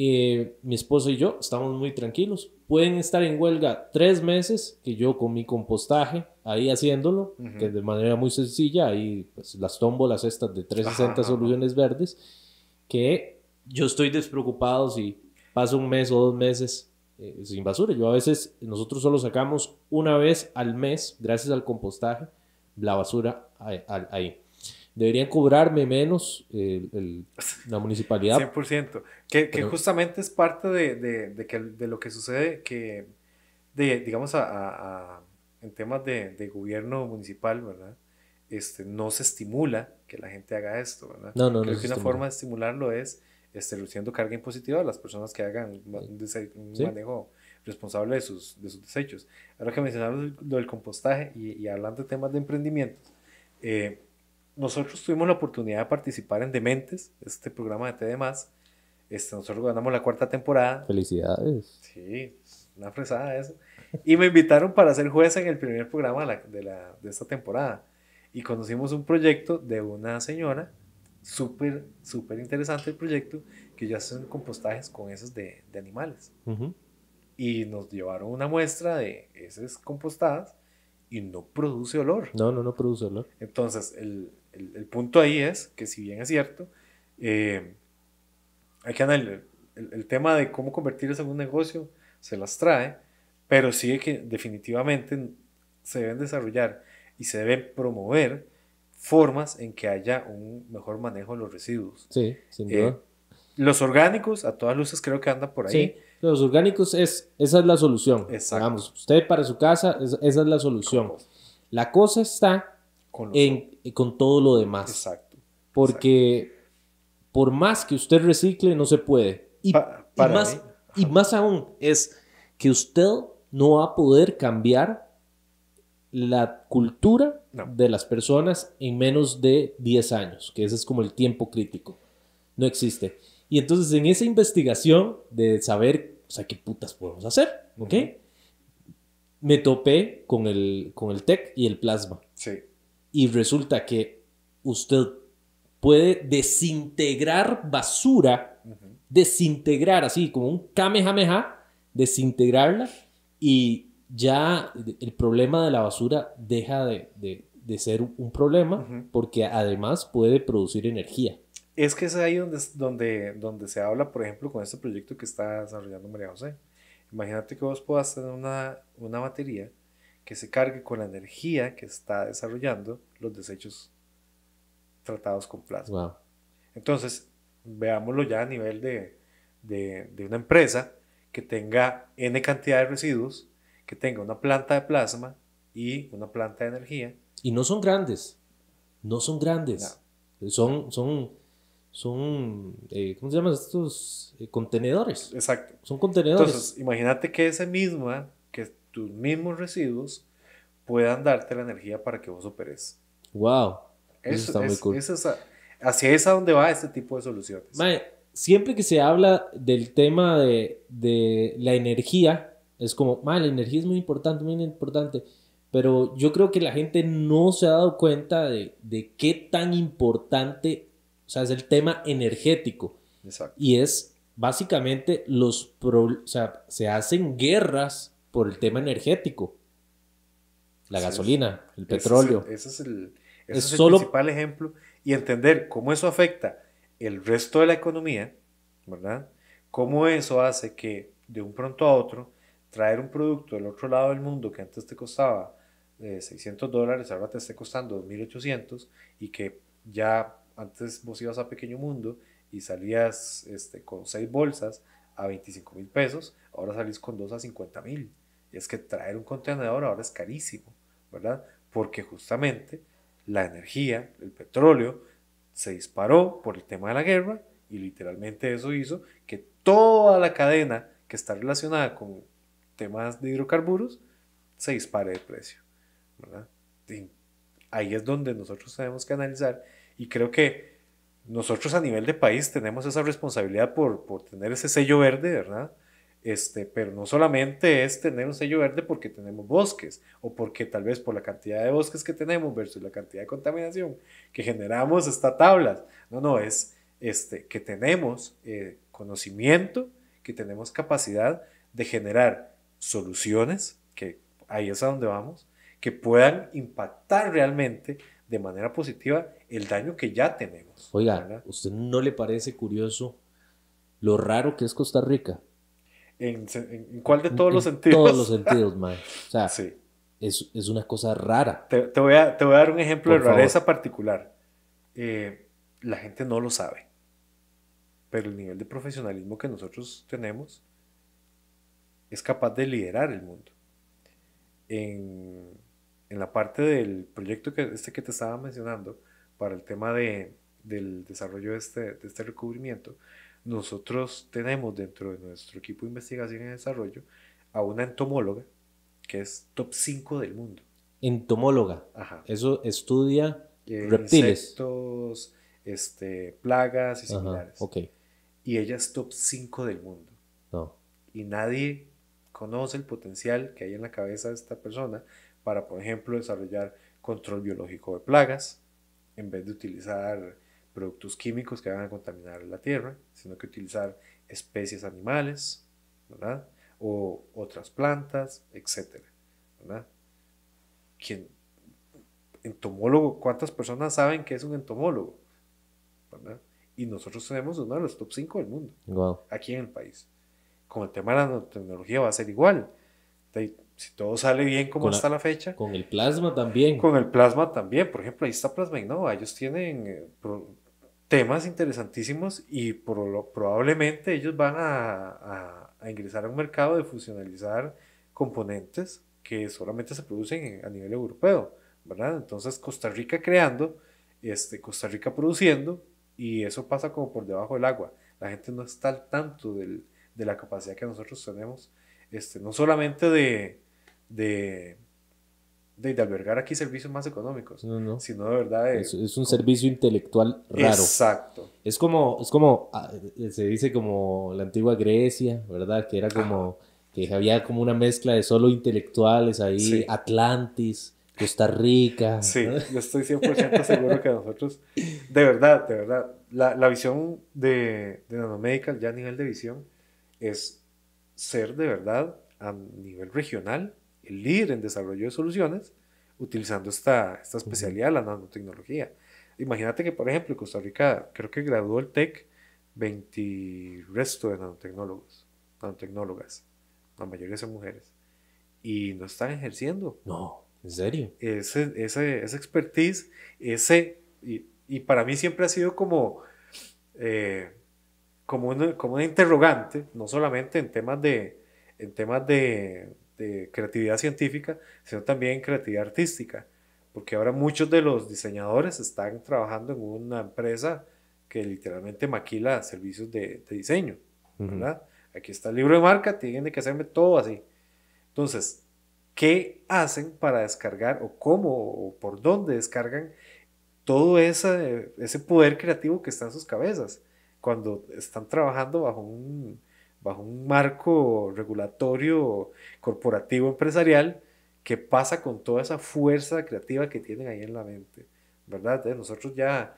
Eh, mi esposo y yo estamos muy tranquilos. Pueden estar en huelga tres meses, que yo con mi compostaje ahí haciéndolo, Ujú. que de manera muy sencilla, ahí pues, las tómbolas estas de 360 Ajá, ajá. soluciones verdes, que yo estoy despreocupado si paso un mes o dos meses eh, sin basura. Yo a veces, nosotros solo sacamos una vez al mes, gracias al compostaje, la basura ahí. ahí. Deberían cobrarme menos eh, el- la municipalidad. 100%. Que, que Pero- justamente es parte de, de, de que, de lo que sucede que, de, digamos, a, a- a- en temas de, de gobierno municipal, ¿verdad? Este, no se estimula que la gente haga esto, ¿verdad? No, no, no Creo se que una estimula. forma de estimularlo es este, reduciendo carga impositiva a las personas que hagan un, Sí. manejo responsable de sus, de sus desechos. Ahora que mencionamos lo del compostaje y, y hablando de temas de emprendimiento, eh, nosotros tuvimos la oportunidad de participar en Dementes, este programa de TD+. Este, nosotros ganamos la cuarta temporada. Felicidades. Sí, una fresada eso. Y me invitaron para ser juez en el primer programa de, la- de, la- de esta temporada. Y conocimos un proyecto de una señora, súper, súper interesante el proyecto, que ya hacen compostajes con heces de, de animales. Ujú. Y nos llevaron una muestra de heces compostadas y no produce olor. No, no, no produce olor. Entonces, el, el- el punto ahí es que si bien es cierto, eh, hay que analizar el, el tema de cómo convertir eso en un negocio, se las trae, pero sí que definitivamente se deben desarrollar y se deben promover formas en que haya un mejor manejo de los residuos. Sí, sin Eh, duda. Los orgánicos, a todas luces, creo que anda por ahí. Sí, los orgánicos es, esa es la solución. Exacto. Digamos, usted para su casa, es- esa es la solución. La cosa está Con los- en, con todo lo demás. Exacto. Porque por más que usted recicle, no se puede. Y, Pa- y para más, mí, y más aún es que usted no va a poder cambiar la cultura No. de las personas en menos de 10 años, que ese es como el tiempo crítico. No existe. Y entonces en esa investigación de saber, o sea, qué putas podemos hacer, ¿ok? Me topé con el, con el TEC y el plasma. Sí. Y resulta que usted puede desintegrar basura, desintegrar así como un kamehameha, desintegrarla y ya el problema de la basura deja de, de- de ser un problema porque además puede producir energía. Es que es ahí donde, donde, donde se habla, por ejemplo, con este proyecto que está desarrollando María José. Imagínate que vos puedas tener una, una batería que se cargue con la energía que está desarrollando los desechos tratados con plasma. Wow. Entonces, veámoslo ya a nivel de, de, de una empresa que tenga N cantidad de residuos, que tenga una planta de plasma y una planta de energía. Y no son grandes, no son grandes, son, son, son, eh, ¿cómo se llaman estos eh, contenedores? Exacto. Son contenedores. Entonces, imagínate que ese misma, que tus mismos residuos puedan darte la energía para que vos operes. wow. Eso Eso, está muy es- cool. eso es a- hacia esa donde va este tipo de soluciones. Siempre que se habla del tema de, de la energía, es como, la energía es muy importante, muy importante. Pero yo creo que la gente no se ha dado cuenta de, de qué tan importante, o sea, es el tema energético. Exacto. Y es básicamente los, pro- o sea, se hacen guerras por el tema energético. La gasolina, el Ese petróleo. Ese es el, ese Es es el solo- principal ejemplo y entender cómo eso afecta el resto de la economía, ¿verdad? Cómo eso hace que de un pronto a otro traer un producto del otro lado del mundo que antes te costaba eh, 600 dólares, ahora te esté costando 2.800 y que ya antes vos ibas a Pequeño Mundo y salías este, con seis bolsas a 25 mil pesos, ahora salís con dos a 50 mil. Y es que traer un contenedor ahora es carísimo, ¿verdad? Porque justamente la energía, el petróleo, se disparó por el tema de la guerra y literalmente eso hizo que toda la cadena que está relacionada con temas de hidrocarburos se dispare de precio, ¿verdad? Ahí es donde nosotros tenemos que analizar y creo que nosotros a nivel de país tenemos esa responsabilidad por, por tener ese sello verde, ¿verdad? Este, pero no solamente es tener un sello verde porque tenemos bosques o porque tal vez por la cantidad de bosques que tenemos versus la cantidad de contaminación que generamos está tablas. No, no, es este, que tenemos eh, conocimiento, que tenemos capacidad de generar soluciones, que ahí es a donde vamos, que puedan impactar realmente de manera positiva el daño que ya tenemos. Oiga, ¿usted no le parece curioso lo raro que es Costa Rica? ¿En, cuál de todos los sentidos? Todos los sentidos, [LAUGHS] man. O sea, es, una cosa rara. Te, voy, a, te voy, a, dar un ejemplo de rareza particular. Eh, la gente no lo sabe, pero el nivel de profesionalismo que nosotros tenemos es capaz de liderar el mundo. En, en la parte del proyecto que, este que te estaba mencionando, para el tema de, del desarrollo de este, de este recubrimiento, nosotros tenemos dentro de nuestro equipo de investigación y desarrollo a una entomóloga que es top 5 del mundo. Entomóloga. Ajá. Eso estudia eh, reptiles. Insectos, este, plagas y similares. okay. Y ella es top 5 del mundo. No. Y nadie conoce el potencial que hay en la cabeza de esta persona para, por ejemplo, desarrollar control biológico de plagas, en vez de utilizar productos químicos que van a contaminar la tierra, sino que utilizar especies animales, ¿verdad? O otras plantas, etcétera, ¿verdad? ¿Quién? Entomólogo, ¿cuántas personas saben que es un entomólogo? ¿verdad? Y nosotros tenemos uno de los top 5 del mundo, aquí en el país. Con el tema de la nanotecnología va a ser igual. Si todo sale bien como está la, fecha. Con el plasma también. Con el plasma también. Por ejemplo, ahí está Plasma Innova. Ellos tienen eh, temas interesantísimos y probablemente ellos van a, ingresar a un mercado de fusionalizar componentes que solamente se producen a nivel europeo, ¿verdad? Entonces Costa Rica creando, este, Costa Rica produciendo y eso pasa como por debajo del agua. La gente no está al tanto de la capacidad que nosotros tenemos, este, no solamente de, de de, albergar aquí servicios más económicos, sino de verdad... es, un servicio intelectual raro. Exacto. Es como, es como, ah, se dice como la antigua Grecia, ¿verdad? Que era como, que había como una mezcla de solo intelectuales ahí, Atlantis, Costa Rica. Sí, yo estoy 100% [LAUGHS] seguro que nosotros, de verdad, de verdad, la, la visión de, de Nanomedical, ya a nivel de visión, es ser de verdad a nivel regional el líder en desarrollo de soluciones utilizando esta, esta especialidad, la nanotecnología. Imagínate que, por ejemplo, Costa Rica creo que graduó el TEC 20 resto de nanotecnólogos, nanotecnólogas, la mayoría son mujeres, y no están ejerciendo. No, ¿en serio? Ese, ese, esa expertise, ese, y, y, para mí siempre ha sido como, eh, como, una, como una interrogante, no solamente en temas de, en temas de, de creatividad científica, sino también creatividad artística, porque ahora muchos de los diseñadores están trabajando en una empresa que literalmente maquila servicios de, diseño, ¿verdad? Aquí está el libro de marca, tienen que hacerme todo así. Entonces, ¿qué hacen para descargar o cómo o por dónde descargan todo ese, ese poder creativo que está en sus cabezas cuando están trabajando bajo un, bajo un marco regulatorio corporativo empresarial que pasa con toda esa fuerza creativa que tienen ahí en la mente, ¿verdad? nosotros ya,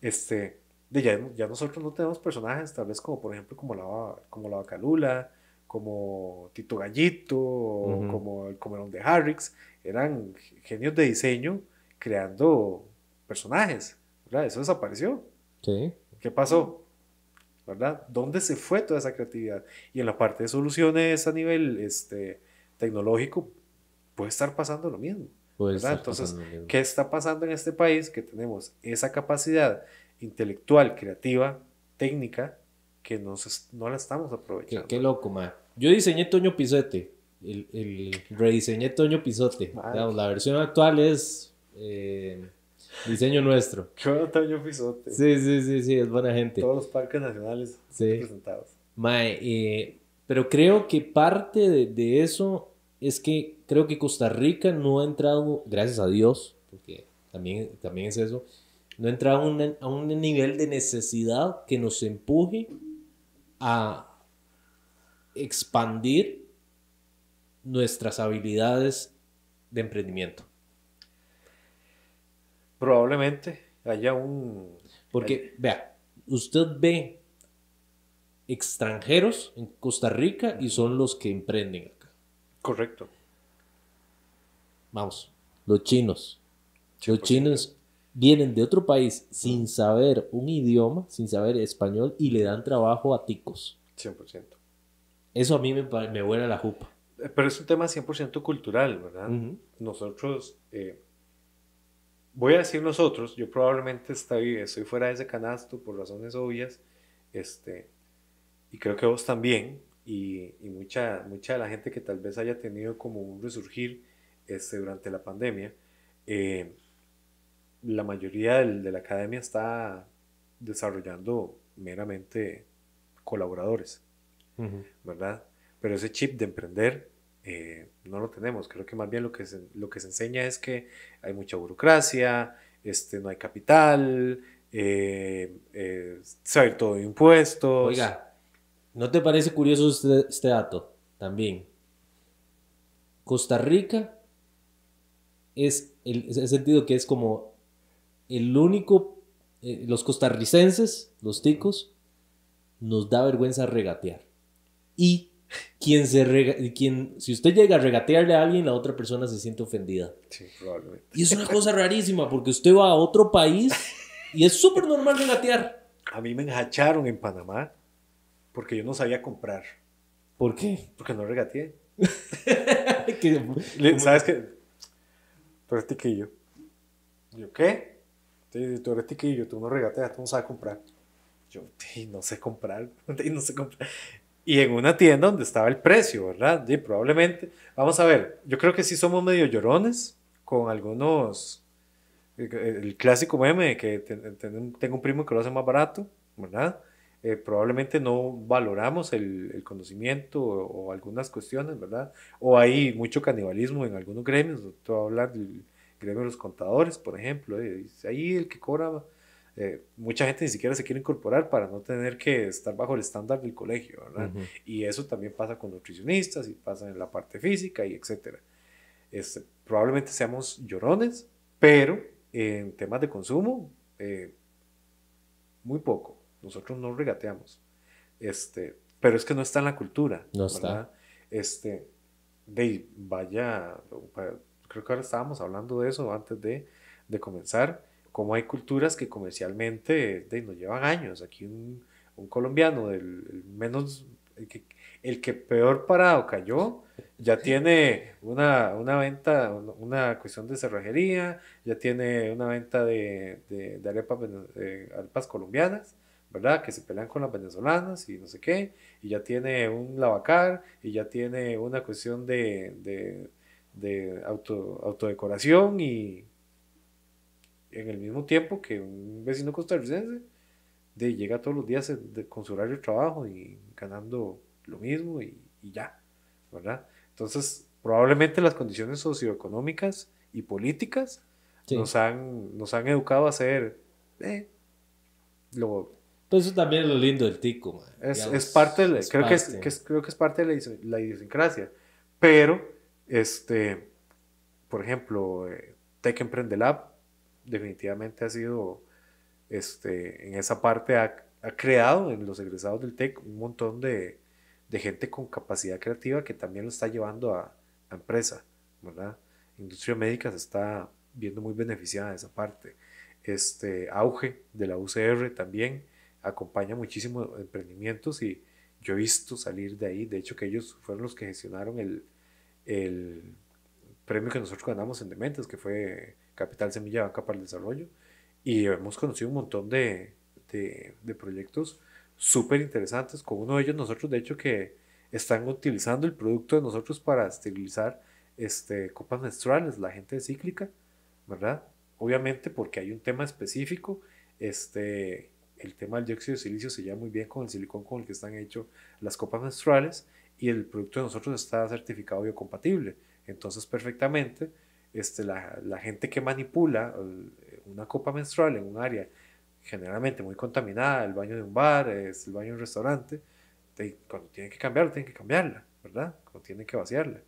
este, ya, ya, nosotros no tenemos personajes, tal vez como por ejemplo como la, como la Bacalula, como Tito Gallito, como el Comerón de Harrix, eran genios de diseño creando personajes, ¿verdad? Eso desapareció. Sí. ¿Qué pasó? ¿Verdad? ¿Dónde se fue toda esa creatividad? Y en la parte de soluciones a nivel este, tecnológico puede estar pasando lo mismo. ¿verdad? Entonces, ¿qué está pasando en este país? Que tenemos esa capacidad intelectual, creativa, técnica, que no, no la estamos aprovechando. Qué, loco, ma. Yo diseñé Toño Pisote, el, el rediseñé Toño Pisote. la versión actual es... Eh, Diseño nuestro. Pisote. Sí, sí, sí, sí, es buena gente. Todos los parques nacionales sí. presentados. Mae, eh, pero creo que parte de, eso es que creo que Costa Rica no ha entrado, gracias a Dios, porque también, también es eso, no ha entrado a un nivel de necesidad que nos empuje a, expandir nuestras habilidades de emprendimiento. Probablemente haya un... Porque, vea, usted ve extranjeros en Costa Rica y son los que emprenden acá. Correcto. Vamos, los chinos. Los chinos vienen de otro país sin saber un idioma, sin saber español y le dan trabajo a ticos. 100%. Eso a mí me, me vuela la jupa. Eh, Pero es un tema 100% cultural, ¿verdad? Nosotros, eh, voy a decir nosotros, yo probablemente estoy, estoy fuera de ese canasto por razones obvias, este, y creo que vos también, y, y mucha, mucha de la gente que tal vez haya tenido como un resurgir este, durante la pandemia, eh, la mayoría del- de la academia está desarrollando meramente colaboradores. ¿verdad? Pero ese chip de emprender eh, no lo tenemos. Creo que más bien lo que, se, lo que se enseña es que hay mucha burocracia, este, no hay capital, eh, eh, saber todo de impuestos. Oiga, ¿no te parece curioso este, este dato? También. Costa Rica es el, sentido que es como el único, eh, los costarricenses, los ticos, nos da vergüenza regatear. Y quien se rega- quien, si usted llega a regatearle a alguien, la otra persona se siente ofendida. Sí, probablemente. Y es una cosa rarísima porque usted va a otro país y es súper normal regatear. A mí me enjacharon en Panamá porque yo no sabía comprar, ¿Por qué? porque no regateé. [LAUGHS] Le- ¿Sabes qué? Tú eres tiquillo. ¿Yo qué? Tú eres tiquillo, tú no regateas, tú no sabes comprar. Yo, "Sí, no sé comprar, [LAUGHS] no sé comprar. Y en una tienda donde estaba el precio, ¿verdad? Sí, probablemente. Vamos a ver, yo creo que sí somos medio llorones con algunos. El, el clásico meme de que ten- ten- tengo un primo que lo hace más barato, ¿verdad? Eh, probablemente no valoramos el, conocimiento o, algunas cuestiones, ¿verdad? O hay mucho canibalismo en algunos gremios. Te hablar del gremio de los contadores, por ejemplo. eh, ahí el que cobra, eh, mucha gente ni siquiera se quiere incorporar para no tener que estar bajo el estándar del colegio. Y eso también pasa con nutricionistas y pasa en la parte física y etcétera. Este, probablemente seamos llorones, pero en temas de consumo, eh, muy poco. Nosotros no regateamos. Este, pero es que no está en la cultura. No está. Este, de, vaya, creo que ahora estábamos hablando de eso antes de, de comenzar, como hay culturas que comercialmente nos llevan años. Aquí un, colombiano del el menos, el que, peor parado cayó, ya tiene una, una venta, una, cuestión de cerrajería, ya tiene una venta de, de, arepas, de arepas colombianas, ¿verdad? Que se pelean con las venezolanas y no sé qué, y ya tiene un lavacar, y ya tiene una cuestión de, de, de auto, autodecoración y en el mismo tiempo que un vecino costarricense de, llega todos los días de- con su horario de trabajo y ganando lo mismo y, y ya, ¿verdad? Entonces, probablemente las condiciones socioeconómicas y políticas Sí. nos, han, nos han educado a ser, eh, lo, Pues eso también es lo lindo del tico, man. es, Digamos, es parte de la- es creo, que es, parte. que es- creo que es parte de la, la idiosincrasia. Pero, este, por ejemplo, eh, Tech Emprende Lab definitivamente ha sido, este, en esa parte ha, ha creado en los egresados del Tech un montón de, de gente con capacidad creativa que también lo está llevando a, a empresa, ¿verdad? Industria médica se está viendo muy beneficiada de esa parte. Este auge de la UCR también acompaña muchísimos emprendimientos y yo he visto salir de ahí, de hecho que ellos fueron los que gestionaron el, el premio que nosotros ganamos en Dementes, que fue Capital Semilla Banca para el Desarrollo, y hemos conocido un montón de, de, proyectos súper interesantes, con uno de ellos nosotros de hecho que están utilizando el producto de nosotros para esterilizar este, copas menstruales, la gente cíclica, ¿verdad? Obviamente porque hay un tema específico, este, el tema del dióxido de silicio se lleva muy bien con el silicón con el que están hechos las copas menstruales y el producto de nosotros está certificado biocompatible. Entonces, perfectamente, este, la, la gente que manipula el- una copa menstrual en un área generalmente muy contaminada, el baño de un bar, es el baño de un restaurante, cuando tiene que cambiarla, tiene que cambiarla, ¿verdad? Cuando tiene que vaciarla.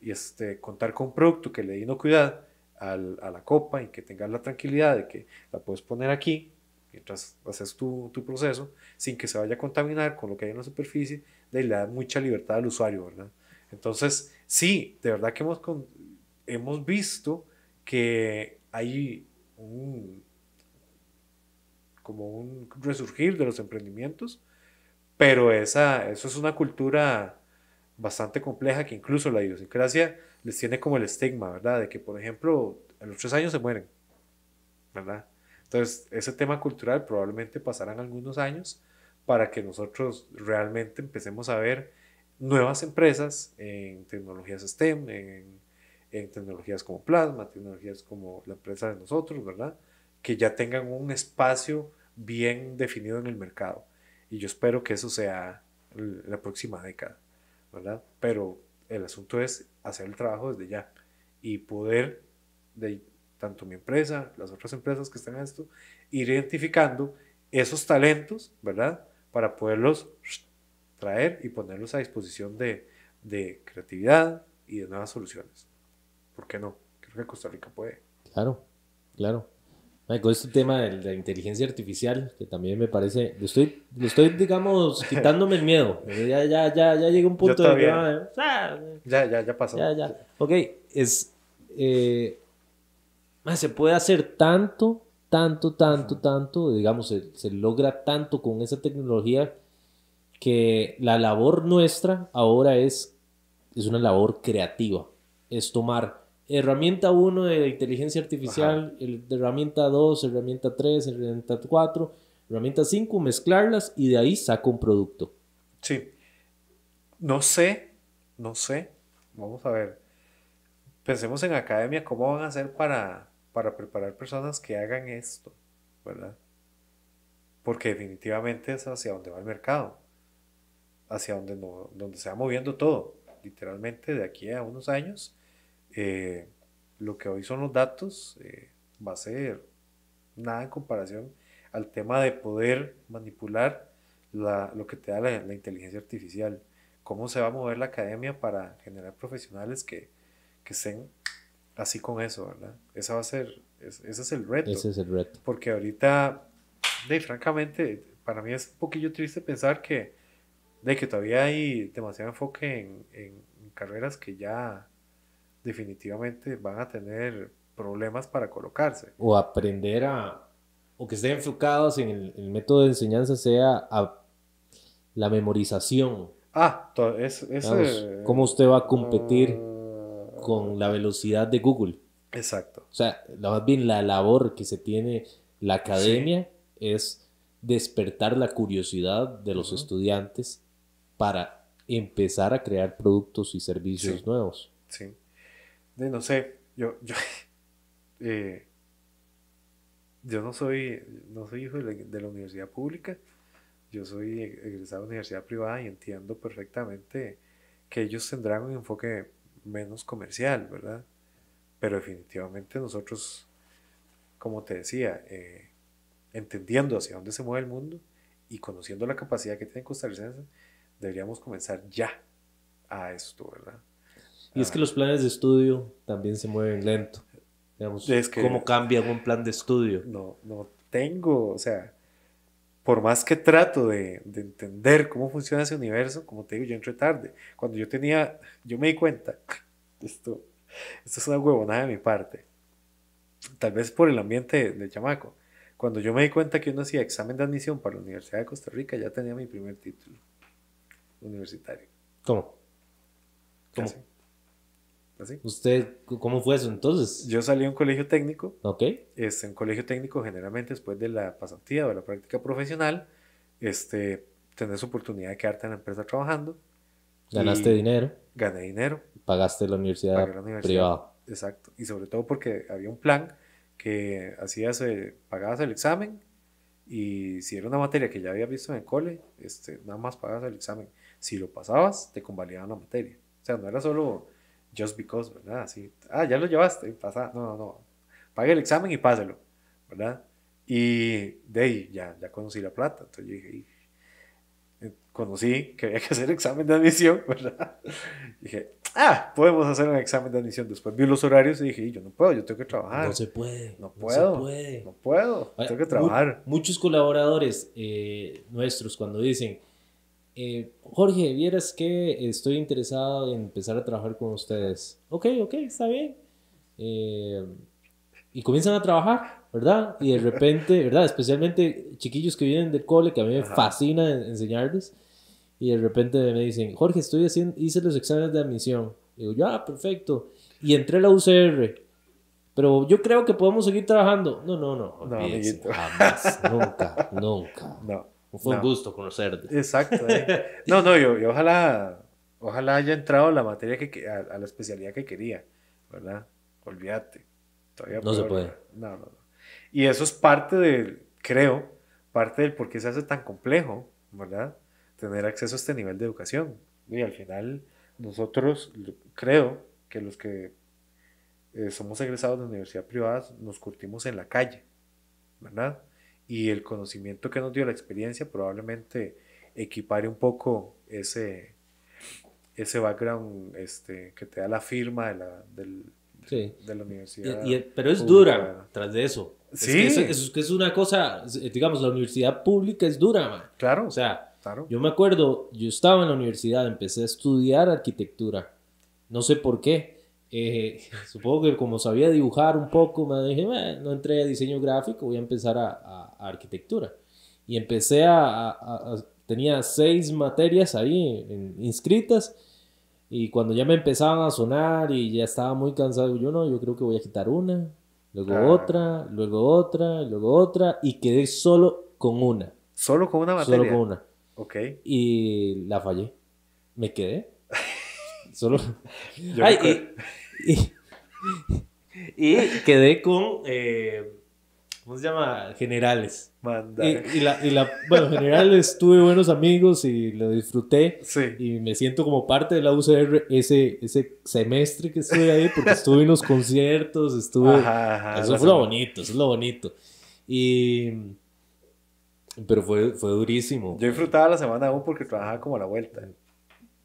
Y este, contar con un producto que le dé inocuidad al, a la copa y que tengas la tranquilidad de que la puedes poner aquí mientras haces tu, tu, proceso sin que se vaya a contaminar con lo que hay en la superficie, le da mucha libertad al usuario, ¿verdad? Entonces, sí, de verdad que hemos, hemos visto que hay un, como un resurgir de los emprendimientos, pero esa, eso es una cultura bastante compleja que incluso la idiosincrasia les tiene como el estigma, ¿verdad? De que, por ejemplo, a los tres años se mueren, ¿verdad? Entonces, ese tema cultural probablemente pasarán algunos años para que nosotros realmente empecemos a ver nuevas empresas en tecnologías STEM, en, en tecnologías como Plasma, tecnologías como la empresa de nosotros, ¿verdad? Que ya tengan un espacio bien definido en el mercado. Y yo espero que eso sea la próxima década, ¿verdad? Pero el asunto es hacer el trabajo desde ya y poder, de tanto mi empresa, las otras empresas que están en esto, ir identificando esos talentos, ¿verdad? Para poderlos traer y ponerlos a disposición de, de creatividad y de nuevas soluciones. ¿Por qué no? Creo que Costa Rica puede. Claro, claro. Con este tema de la inteligencia artificial, que también me parece, le estoy, le estoy digamos, [LAUGHS] quitándome el miedo. Ya, ya, ya, ya llega un punto de que, ah, ya, ya, ya pasó. Ya, ya. Ok, es, eh, se puede hacer tanto, tanto, tanto, tanto, digamos, se, se logra tanto con esa tecnología que la labor nuestra ahora es, es una labor creativa. Es tomar herramienta 1 de inteligencia artificial, el, herramienta 2, herramienta 3, herramienta 4, herramienta 5, mezclarlas y de ahí saco un producto. Sí. No sé, no sé. Vamos a ver. Pensemos en academia, ¿cómo van a hacer para, para preparar personas que hagan esto? ¿Verdad? Porque definitivamente es hacia donde va el mercado, hacia donde, no, donde se va moviendo todo. Literalmente de aquí a unos años eh, lo que hoy son los datos eh, va a ser nada en comparación al tema de poder manipular lo que te da la, inteligencia artificial. Cómo se va a mover la academia para generar profesionales que, que estén así con eso, ¿verdad? Esa va a ser, ese es el reto. Ese es el reto. Porque ahorita, de, francamente, para mí es un poquillo triste pensar que, de que todavía hay demasiado enfoque en, en carreras que ya definitivamente van a tener problemas para colocarse. O aprender a, o que estén enfocados en el, método de enseñanza sea a la memorización. Ah, es, ¿Cómo usted va a competir ah. con la velocidad de Google? Exacto. O sea, más bien la labor que se tiene la academia es despertar la curiosidad de los estudiantes para empezar a crear productos y servicios nuevos. Sí no sé, yo, yo, [LAUGHS] eh, yo no soy, no soy hijo de la, universidad pública, yo soy egresado de universidad privada y entiendo perfectamente que ellos tendrán un enfoque menos comercial, ¿verdad? Pero definitivamente nosotros, como te decía, eh, entendiendo hacia dónde se mueve el mundo y conociendo la capacidad que tiene costarricense, deberíamos comenzar ya a esto, ¿verdad? Y es que los planes de estudio también se mueven lento. Digamos, ¿cómo cambia un plan de estudio? No, no tengo, o sea, por más que trato de, de, entender cómo funciona ese universo, como te digo, yo entré tarde. Cuando yo tenía, yo me di cuenta, [LAUGHS] esto, esto es una huevonada de mi parte, tal vez por el ambiente de, chamaco. Cuando yo me di cuenta que uno hacía examen de admisión para la Universidad de Costa Rica, ya tenía mi primer título universitario. ¿Cómo? ¿Cómo? ¿Usted cómo fue eso entonces? Yo salí a un colegio técnico. Ok. Este, un colegio técnico generalmente después de la pasantía o de la práctica profesional, este, tenés oportunidad de quedarte en la empresa trabajando. ¿Ganaste dinero? Gané dinero. ¿Pagaste la universidad, la universidad privada? Exacto. Y sobre todo porque había un plan que hacías, eh, pagabas el examen y si era una materia que ya habías visto en el cole, este, nada más pagabas el examen. Si lo pasabas, te convalidaban la materia. O sea, no era solo just because, ¿verdad? Así, ah, ya lo llevaste, pasa, no, no, no, pague el examen y páselo, ¿verdad? Y de ahí ya, ya conocí la plata, entonces yo dije, eh, conocí que había que hacer examen de admisión, [LAUGHS] ¿verdad? Dije, ah, podemos hacer un examen de admisión. Después vi los horarios y dije, yo no puedo, yo tengo que trabajar. No se puede. No puedo. se puede. No puedo, tengo que mu- trabajar. muchos colaboradores eh, nuestros cuando dicen, eh, Jorge, vieras que estoy interesado en empezar a trabajar con ustedes. Ok, ok, está bien. Eh, y comienzan a trabajar, ¿verdad? Y de repente, [LAUGHS] ¿verdad? Especialmente chiquillos que vienen del cole, que a mí me Ajá. fascina en- enseñarles. Y de repente me dicen, Jorge, estoy haciendo, hice los exámenes de admisión. Digo, ya, perfecto. Y entré a la UCR. Pero yo creo que podemos seguir trabajando. No, no, no. No, amiguito. jamás, nunca, [LAUGHS] nunca. No. Fue un gusto conocerte. Exacto. eh. [LAUGHS] No, no, yo, yo ojalá, ojalá haya entrado a la materia que, a, a la especialidad que quería, ¿verdad? Olvídate. Todavía No se puede. No, no, no. Y eso es parte del, creo, parte del por qué se hace tan complejo, ¿verdad? Tener acceso a este nivel de educación. Y al final, nosotros, creo que los que eh, somos egresados de universidad privada nos curtimos en la calle, ¿verdad? Y el conocimiento que nos dio la experiencia probablemente equipare un poco ese, ese background este, que te da la firma de la, del- Sí. de la Y- universidad. y- pero es pública. dura tras de eso. Es Sí. que Es, es que es una cosa, es- digamos, la universidad pública es dura, man. Claro, O sea, claro. yo me acuerdo, yo estaba en la universidad, empecé a estudiar arquitectura. No sé por qué. Eh, [LAUGHS] supongo que como sabía dibujar un poco, me dije, "Bueno, no entré a diseño gráfico, voy a empezar a, a- a arquitectura. Y empecé a, a- a- a- Tenía seis materias ahí en- inscritas. Y cuando ya me empezaban a sonar y ya estaba muy cansado, yo no, yo creo que voy a quitar una, luego Ah. otra, luego otra, luego otra, y quedé solo con una, Solo con una materia. solo con una. Ok. Y la fallé. Me quedé. Solo. [LAUGHS] Yo Ay, y, y- y quedé con. eh, ¿Cómo se llama? Generales. Manda. Y, y la, y la- bueno, generales [LAUGHS] tuve buenos amigos y lo disfruté. Sí. Y me siento como parte de la UCR ese, ese semestre que estuve ahí, porque estuve en los conciertos, estuve... Ajá, ajá, eso fue lo bonito, eso es lo bonito. Y... Pero fue, fue durísimo. Yo disfrutaba la semana aún porque trabajaba como a la vuelta.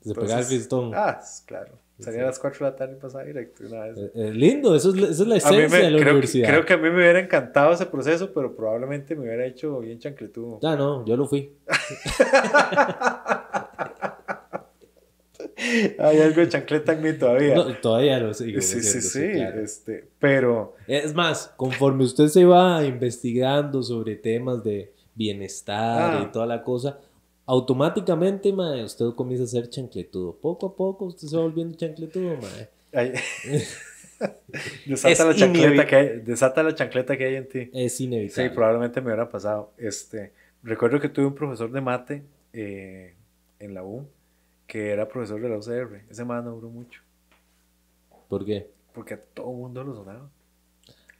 Se pegaba el Entonces, pistón. Ah, claro. Salía a las 4 de la tarde y pasaba directo una vez. Eh, eh, lindo, eso es, esa es la me- esencia de la creo, universidad. creo que a mí me hubiera encantado ese proceso, pero probablemente me hubiera hecho bien chancletudo. Ah, no, yo lo fui. [LAUGHS] Hay algo de chancleta en mí todavía. No, todavía lo sigo. sí, sí, sí. claro. Este, pero Es más, conforme usted se va investigando sobre temas de bienestar Ah. y toda la cosa, automáticamente, mae, usted comienza a ser chancletudo. Poco a poco usted se va volviendo chancletudo, mae. [LAUGHS] desata, Es la chancleta que hay, desata la chancleta que hay en ti. Es Sí, inevitable. probablemente me hubiera pasado. Este, recuerdo que tuve un profesor de mate eh, en la U que era profesor de la UCR. Ese man no duró mucho ¿Por qué? porque a todo mundo lo sonaba.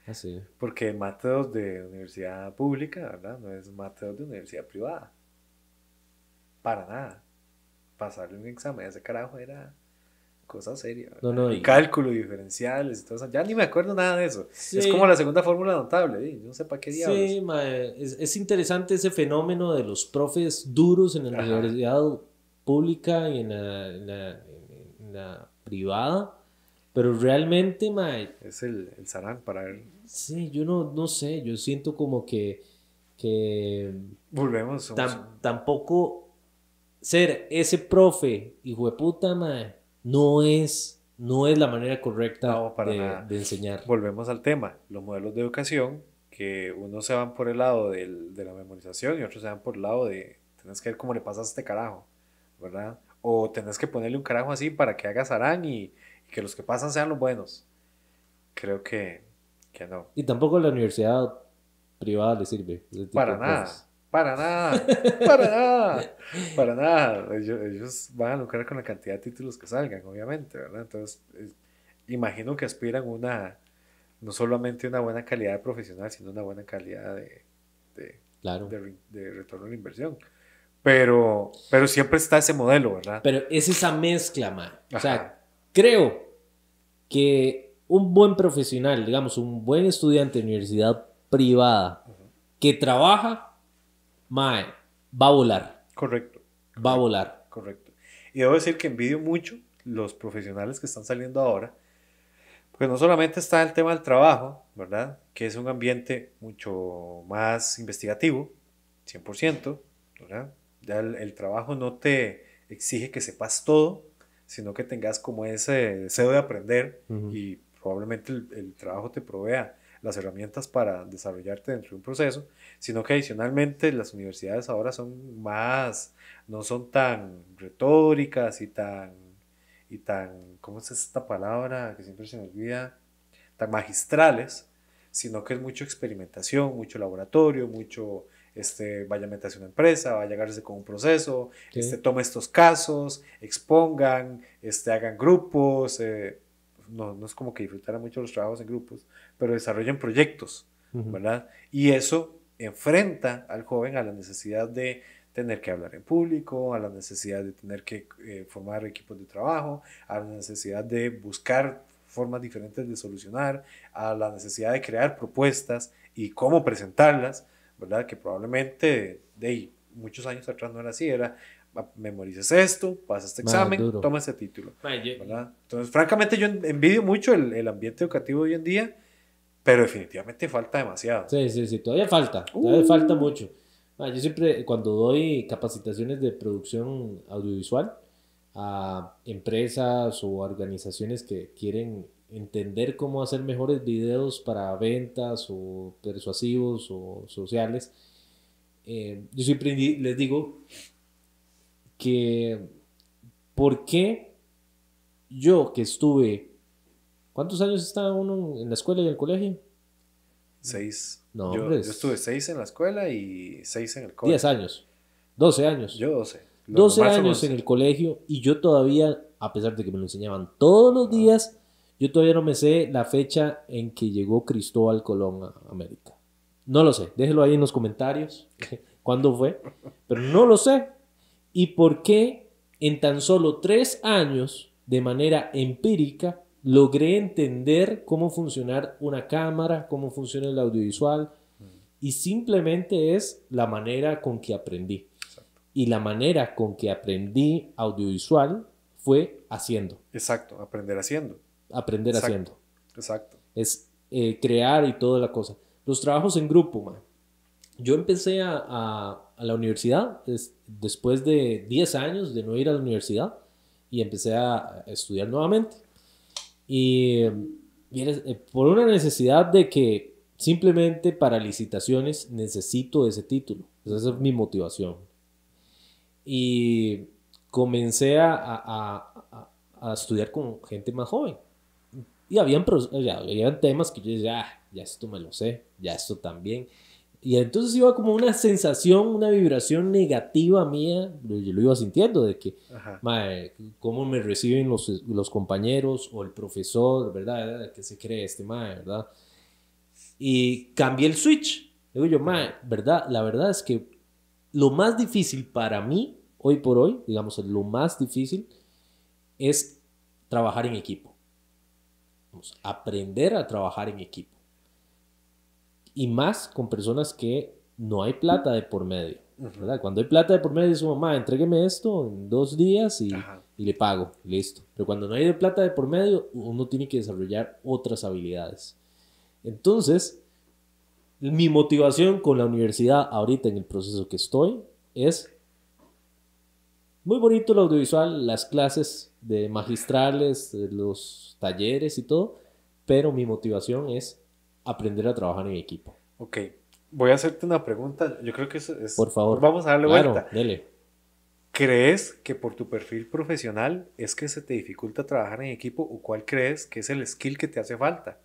Así. Porque mate 2 de universidad pública, ¿verdad? No es mate 2 de universidad privada. Para nada. Pasarle un examen a ese carajo era cosa seria. No, no, y cálculo diferenciales y todo eso. Ya ni me acuerdo nada de eso. Sí. Es como la segunda fórmula notable. No sé para qué diablos. Sí, mae, es, es interesante ese fenómeno de los profes duros en la Ajá. universidad pública y en la, en la- en la privada, pero realmente, mae, Es el, el sarán para ver. sí, yo no, no sé, yo siento como que, que Volvemos. tam- tampoco ser ese profe, hijo de puta, mae, no es, no es la manera correcta No, para de, enseñar. volvemos al tema. Los modelos de educación, que unos se van por el lado del- de la memorización y otros se van por el lado de tenés que ver cómo le pasas a este carajo, ¿verdad? O tenés que ponerle un carajo así para que haga zarán y, y que los que pasan sean los buenos. Creo que, que no. Y tampoco la universidad privada le sirve. Para nada. cosas. Para nada, para nada, para nada. Ellos, ellos van a lucrar con la cantidad de títulos que salgan, obviamente, ¿verdad? Entonces, eh, imagino que aspiran una, no solamente una buena calidad de profesional, sino una buena calidad de, de, Claro. de re- de retorno a la inversión. Pero, pero siempre está ese modelo, ¿verdad? Pero es esa mezcla, man. O sea, Ajá. creo que un buen profesional, digamos, un buen estudiante de universidad privada que trabaja, mae, va a volar. Correcto. va a volar. Correcto. Y debo decir que envidio mucho los profesionales que están saliendo ahora, porque no solamente está el tema del trabajo, ¿verdad? Que es un ambiente mucho más investigativo, 100%, ¿verdad? Ya el, trabajo no te exige que sepas todo, sino que tengas como ese deseo de aprender y probablemente el, el, trabajo te provea las herramientas para desarrollarte dentro de un proceso, sino que adicionalmente las universidades ahora son más, no son tan retóricas y tan, y tan, ¿cómo es esta palabra que siempre se me olvida? Tan magistrales, sino que es mucho experimentación, mucho laboratorio, mucho este, vaya a meterse una empresa, vaya a llegarse con un proceso, este, tome estos casos, expongan, este, hagan grupos, eh, no, no, es como que disfrutaran mucho los trabajos en grupos, pero desarrollen proyectos, ¿verdad? Y eso enfrenta al joven a la necesidad de tener que hablar en público, a la necesidad de tener que eh, formar equipos de trabajo, a la necesidad de buscar formas diferentes de solucionar, a la necesidad de crear propuestas y cómo presentarlas, ¿verdad? Que probablemente de muchos años atrás no era así, era memorices esto, pasa este examen, toma ese título. ¿verdad? Entonces, francamente, yo envidio mucho el, el, ambiente educativo hoy en día, pero definitivamente falta demasiado. Sí, sí, sí, todavía falta, todavía falta mucho. yo siempre, cuando doy capacitaciones de producción audiovisual a empresas o organizaciones que quieren entender cómo hacer mejores videos para ventas o persuasivos o sociales, eh, yo siempre les digo que por qué yo que estuve, ¿cuántos años estaba uno en la escuela y en el colegio? Seis. No, yo, yo estuve seis en la escuela y seis en el colegio. Diez años. Doce años. Yo doce. Doce años en el colegio y yo todavía, a pesar de que me lo enseñaban todos los días, yo todavía no me sé la fecha en que llegó Cristóbal Colón a América. No lo sé. Déjelo ahí en los comentarios [LAUGHS] cuándo fue. Pero no lo sé y por qué en tan solo tres años, de manera empírica, logré entender cómo funcionar una cámara, cómo funciona el audiovisual, y simplemente es la manera con que aprendí. Y la manera con que aprendí audiovisual fue haciendo. Exacto, aprender haciendo. Aprender haciendo. Exacto. Es eh, crear y toda la cosa. Los trabajos en grupo, man. Yo empecé a a la universidad después de 10 años de no ir a la universidad y empecé a estudiar nuevamente. Y, eh, por una necesidad de que simplemente para licitaciones necesito ese título. Esa es mi motivación. Y comencé a, a, a, estudiar con gente más joven. Y habían, ya, habían temas que yo decía, ah, ya esto me lo sé, ya esto también. Y entonces iba como una sensación, una vibración negativa mía, yo lo iba sintiendo, de que, mae, cómo me reciben los, los, compañeros o el profesor, ¿verdad? ¿Qué se cree este mae, verdad? Y cambié el switch. Digo yo, mae, ¿verdad? La verdad es que lo más difícil para mí, hoy por hoy, digamos, lo más difícil es trabajar en equipo. Vamos, aprender a trabajar en equipo y más con personas que no hay plata de por medio. ¿verdad? Cuando hay plata de por medio, dice mamá, entrégueme esto en dos días y, y, le pago, listo. Pero cuando no hay de plata de por medio, uno tiene que desarrollar otras habilidades. Entonces, mi motivación con la universidad ahorita en el proceso que estoy es muy bonito el audiovisual, las clases de magistrales, los talleres y todo, pero mi motivación es aprender a trabajar en equipo. Ok, voy a hacerte una pregunta. Yo creo que eso es... Por favor. Vamos a darle claro, vuelta. Dele. ¿Crees que por tu perfil profesional es que se te dificulta trabajar en equipo o cuál crees que es el skill que te hace falta?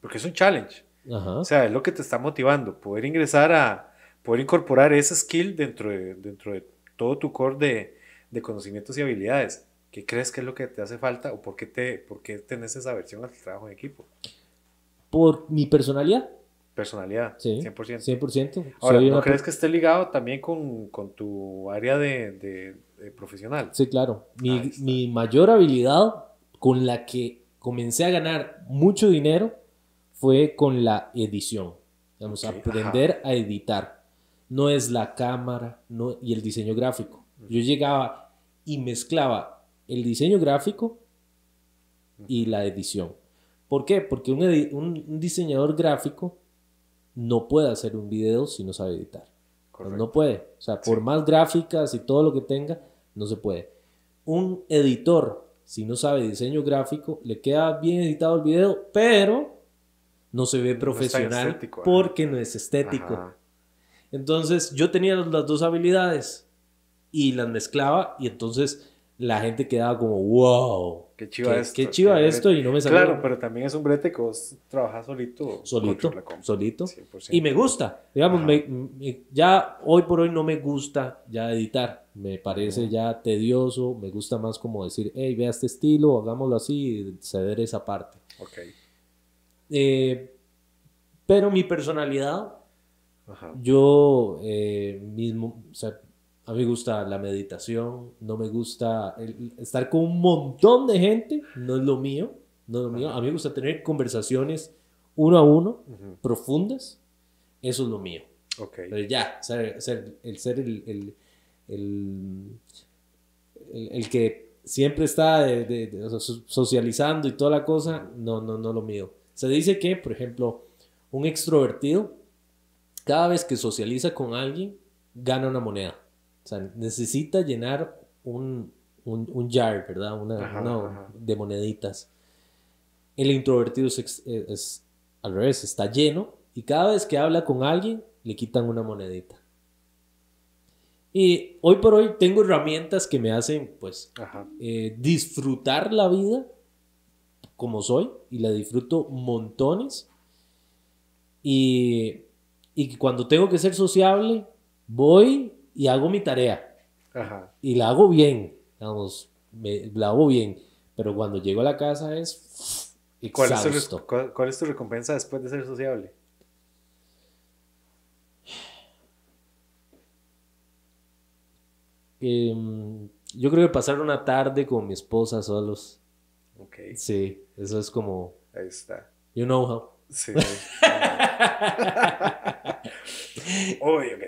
Porque es un challenge. Ajá. O sea, es lo que te está motivando, poder ingresar a, poder incorporar ese skill dentro de, dentro de todo tu core de, de conocimientos y habilidades. ¿Qué crees que es lo que te hace falta o por qué, te, por qué tenés esa versión al trabajo en equipo? Por mi personalidad. Personalidad, sí, 100%. 100%. Ahora, ¿no crees que esté ligado también con, con tu área de, de, profesional? Sí, claro. Mi, mi, mayor habilidad con la que comencé a ganar mucho dinero fue con la edición. Vamos, a aprender a editar. no es la cámara no, y el diseño gráfico. Yo llegaba y mezclaba el diseño gráfico y la edición. ¿Por qué? Porque un, un, diseñador gráfico no puede hacer un video si no sabe editar. No puede. O sea, por más gráficas y todo lo que tenga, no se puede. Un editor, si no sabe diseño gráfico, le queda bien editado el video, pero no se ve profesional porque no es estético. Entonces yo tenía las dos habilidades y las mezclaba y entonces la gente quedaba como, wow. Qué chiva esto. Qué chiva esto y no me salió. Claro, pero también es un brete que vos trabajas solito. Solito, solito. Y me gusta. Digamos, ya hoy por hoy no me gusta ya editar. Me parece ya tedioso. Me gusta más como decir, hey, vea este estilo, hagámoslo así y ceder esa parte. Ok. Eh, pero mi personalidad, yo eh, mismo, o sea, a mí me gusta la meditación, no me gusta estar con un montón de gente, no es lo mío, no es lo mío. A mí me gusta tener conversaciones uno a uno, profundas, eso es lo mío. Okay. Pero ya, ser, el ser el, el, que siempre está socializando y toda la cosa, no, no, no lo mío. Se dice que, por ejemplo, un extrovertido, cada vez que socializa con alguien, gana una moneda. O sea, necesita llenar un, un, jar, ¿verdad? Una, de moneditas. El introvertido es, al revés, está lleno y cada vez que habla con alguien le quitan una monedita. Y hoy por hoy tengo herramientas que me hacen pues eh, disfrutar la vida como soy y la disfruto montones. Y, y cuando tengo que ser sociable, voy y hago mi tarea. Y la hago bien, vamos, la hago bien. Pero cuando llego a la casa es ¿Y cuál es, tu, cuál, es tu recompensa después de ser sociable? Em, yo creo que pasar una tarde con mi esposa solos. Ok. Sí, eso es como... Ahí está. You know how. Sí. [LAUGHS]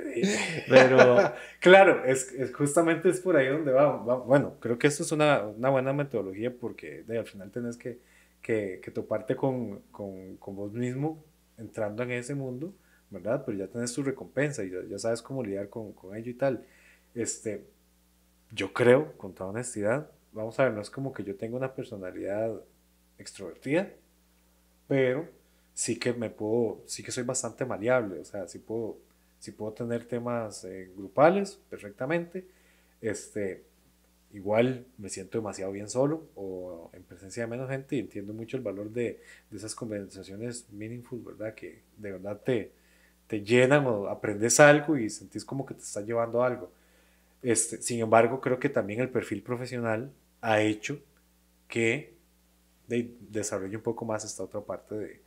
[LAUGHS] Pero. claro, es, es, justamente es por ahí donde va, Bueno, creo que esto es una, una buena metodología porque al final tenés que, que, que toparte con, con, con, vos mismo entrando en ese mundo, ¿verdad? Pero ya tenés tu recompensa y ya, ya sabes cómo lidiar con, con, ello y tal. Este, yo creo, con toda honestidad, vamos a ver, no es como que yo tenga una personalidad extrovertida, pero sí que me puedo, sí que soy bastante maleable, o sea, sí puedo, sí puedo tener temas eh, grupales perfectamente, este, igual me siento demasiado bien solo o en presencia de menos gente y entiendo mucho el valor de, de esas conversaciones meaningful, ¿verdad? Que de verdad te, te llenan o aprendes algo y sentís como que te está llevando algo. Este, sin embargo, creo que también el perfil profesional ha hecho que de, desarrolle un poco más esta otra parte de,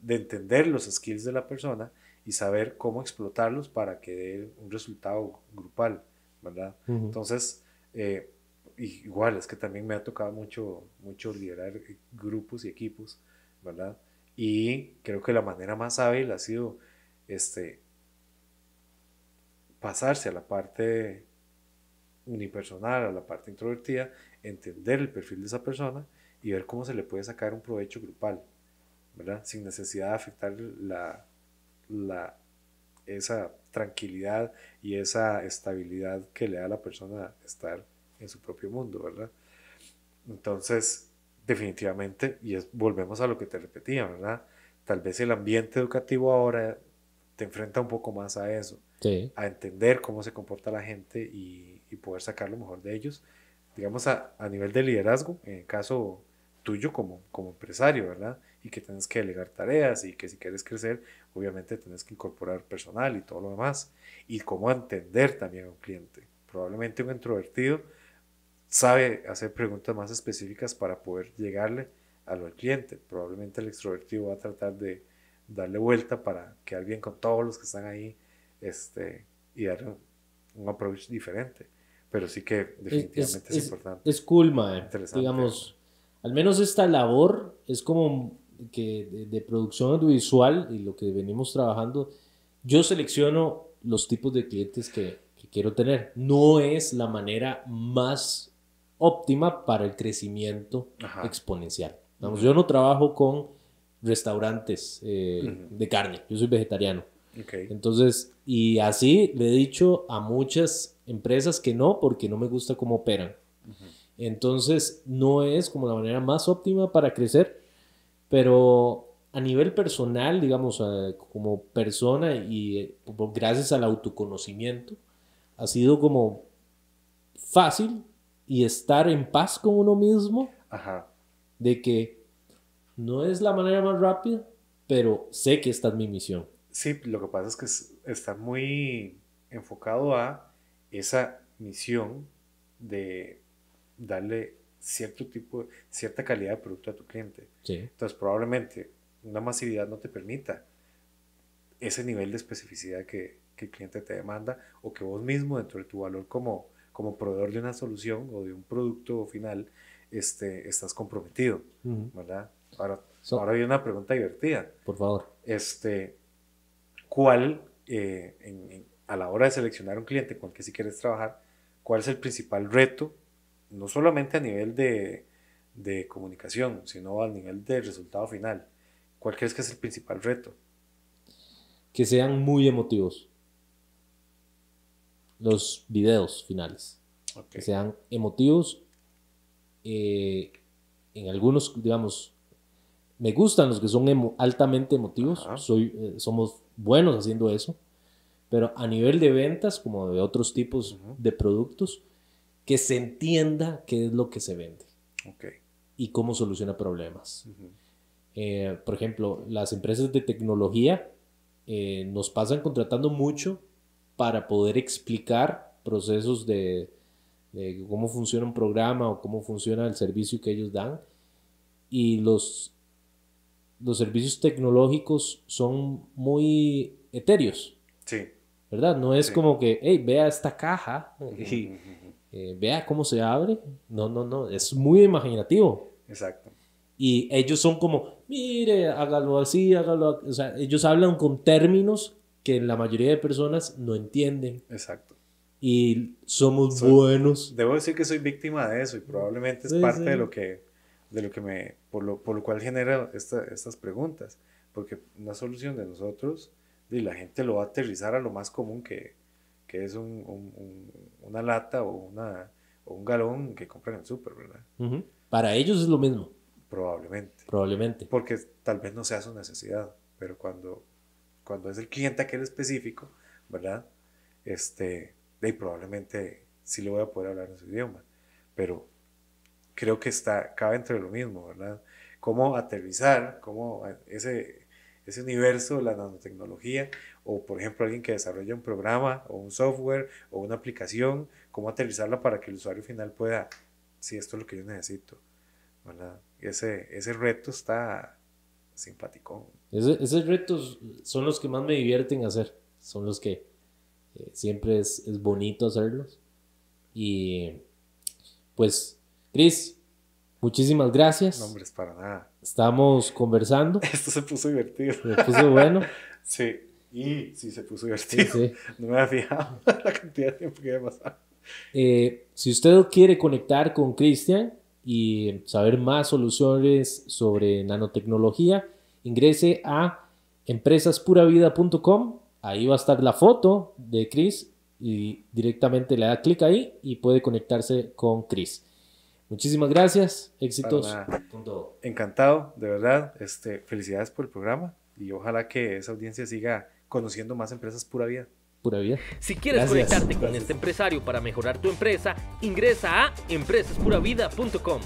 de, entender los skills de la persona y saber cómo explotarlos para que dé un resultado grupal, ¿verdad? Entonces, eh, igual es que también me ha tocado mucho, mucho liderar grupos y equipos, ¿verdad? Y creo que la manera más hábil ha sido este, pasarse a la parte unipersonal, a la parte introvertida, entender el perfil de esa persona y ver cómo se le puede sacar un provecho grupal. Sin necesidad de afectar la, la, esa tranquilidad y esa estabilidad que le da a la persona estar en su propio mundo, ¿verdad? Entonces, definitivamente, y volvemos a lo que te repetía, ¿verdad? Tal vez el ambiente educativo ahora te enfrenta un poco más a eso, a entender cómo se comporta la gente y, y, poder sacar lo mejor de ellos, digamos, a, a nivel de liderazgo, en el caso tuyo como, como empresario, ¿verdad? Y que tienes que delegar tareas y que si quieres crecer, obviamente tienes que incorporar personal y todo lo demás. Y cómo entender también a un cliente. Probablemente un introvertido sabe hacer preguntas más específicas para poder llegarle a lo del cliente. Probablemente el extrovertido va a tratar de darle vuelta para quedar bien con todos los que están ahí este, y dar un, approach diferente. Pero sí que definitivamente es, importante. Es cool, man. Digamos, al menos esta labor es como que de, producción audiovisual y lo que venimos trabajando, yo selecciono los tipos de clientes que, que quiero tener. No es la manera más óptima para el crecimiento Ajá. exponencial. Vamos, Yo no trabajo con restaurantes eh, Ujú. de carne, yo soy vegetariano. Ok. Entonces, y así le he dicho a muchas empresas que no, porque no me gusta cómo operan. Entonces, no es como la manera más óptima para crecer, pero a nivel personal, digamos, eh, como persona y eh, gracias al autoconocimiento, ha sido como fácil y estar en paz con uno mismo Ajá. de que no es la manera más rápida, pero sé que esta es mi misión. Sí, lo que pasa es que es- está muy enfocado a esa misión de darle cierto tipo, cierta calidad de producto a tu cliente. Sí. Entonces, probablemente una masividad no te permita ese nivel de especificidad que, que el cliente te demanda o que vos mismo dentro de tu valor como, como proveedor de una solución o de un producto final este, estás comprometido, Ujú. ¿verdad? Ahora, So- ahora hay una pregunta divertida. Por favor. Este, ¿Cuál, eh, en- en- a la hora de seleccionar un cliente con el que sí quieres trabajar, cuál es el principal reto, no solamente a nivel de, de comunicación, sino a nivel de resultado final? ¿Cuál crees que es el principal reto? que sean muy emotivos. Los videos finales. Que sean emotivos. eh, en algunos, digamos, me gustan los que son emo- altamente emotivos. Ajá. Soy, eh, somos buenos haciendo eso. Pero a nivel de ventas, como de otros tipos de productos, que se entienda qué es lo que se vende y cómo soluciona problemas. Eh, por ejemplo, las empresas de tecnología eh, nos pasan contratando mucho para poder explicar procesos de, de cómo funciona un programa o cómo funciona el servicio que ellos dan. Y los, los servicios tecnológicos son muy etéreos, Sí. ¿verdad? No es Sí. como que, hey, vea esta caja y. eh, vea cómo se abre. No, no, no, es muy imaginativo. Exacto. Y ellos son como, mire, hágalo así, hágalo. a-". O sea, ellos hablan con términos que la mayoría de personas no entienden. Exacto. Y somos Soy- buenos. Debo decir que soy víctima de eso y probablemente es Sí, parte sí. de lo que, de lo que me, por lo, por lo cual genera esta- estas preguntas. Porque una solución de nosotros, y la gente lo va a aterrizar a lo más común que, que es un- un- un- una lata o, una, o un galón que compran en el súper, ¿verdad? Para ellos es lo mismo, Probablemente. probablemente. Porque tal vez no sea su necesidad, pero cuando, cuando es el cliente aquel específico, ¿verdad? Este, de ahí probablemente sí le voy a poder hablar en su idioma, pero creo que está, cabe entre lo mismo, ¿verdad? Cómo aterrizar, cómo a- ese, ese universo de la nanotecnología, o por ejemplo alguien que desarrolla un programa, o un software, o una aplicación, cómo aterrizarla para que el usuario final pueda, si esto es lo que yo necesito, ¿verdad? Ese, ese reto está simpático. Ese- esos retos son los que más me divierten hacer. Son los que eh, siempre es, es bonito hacerlos. Y pues, Chris, muchísimas gracias. No, hombre, es para nada. Estamos conversando. [LAUGHS] Esto se puso divertido. Me puso bueno. [LAUGHS] Sí, y sí se puso Sí, divertido. sí. [LAUGHS] No me había fijado la cantidad de tiempo que había pasado. Eh, si usted quiere conectar con Cristian y saber más soluciones sobre nanotecnología, ingrese a empresaspuravida.com. Ahí va a estar la foto de Chris y directamente le da clic ahí y puede conectarse con Chris. Muchísimas gracias. Éxitos con todo. Encantado, de verdad. Este, felicidades por el programa y ojalá que esa audiencia siga conociendo más empresas pura vida. Pura vida. Si quieres Gracias. conectarte con Gracias. este empresario para mejorar tu empresa, ingresa a empresaspuravida.com.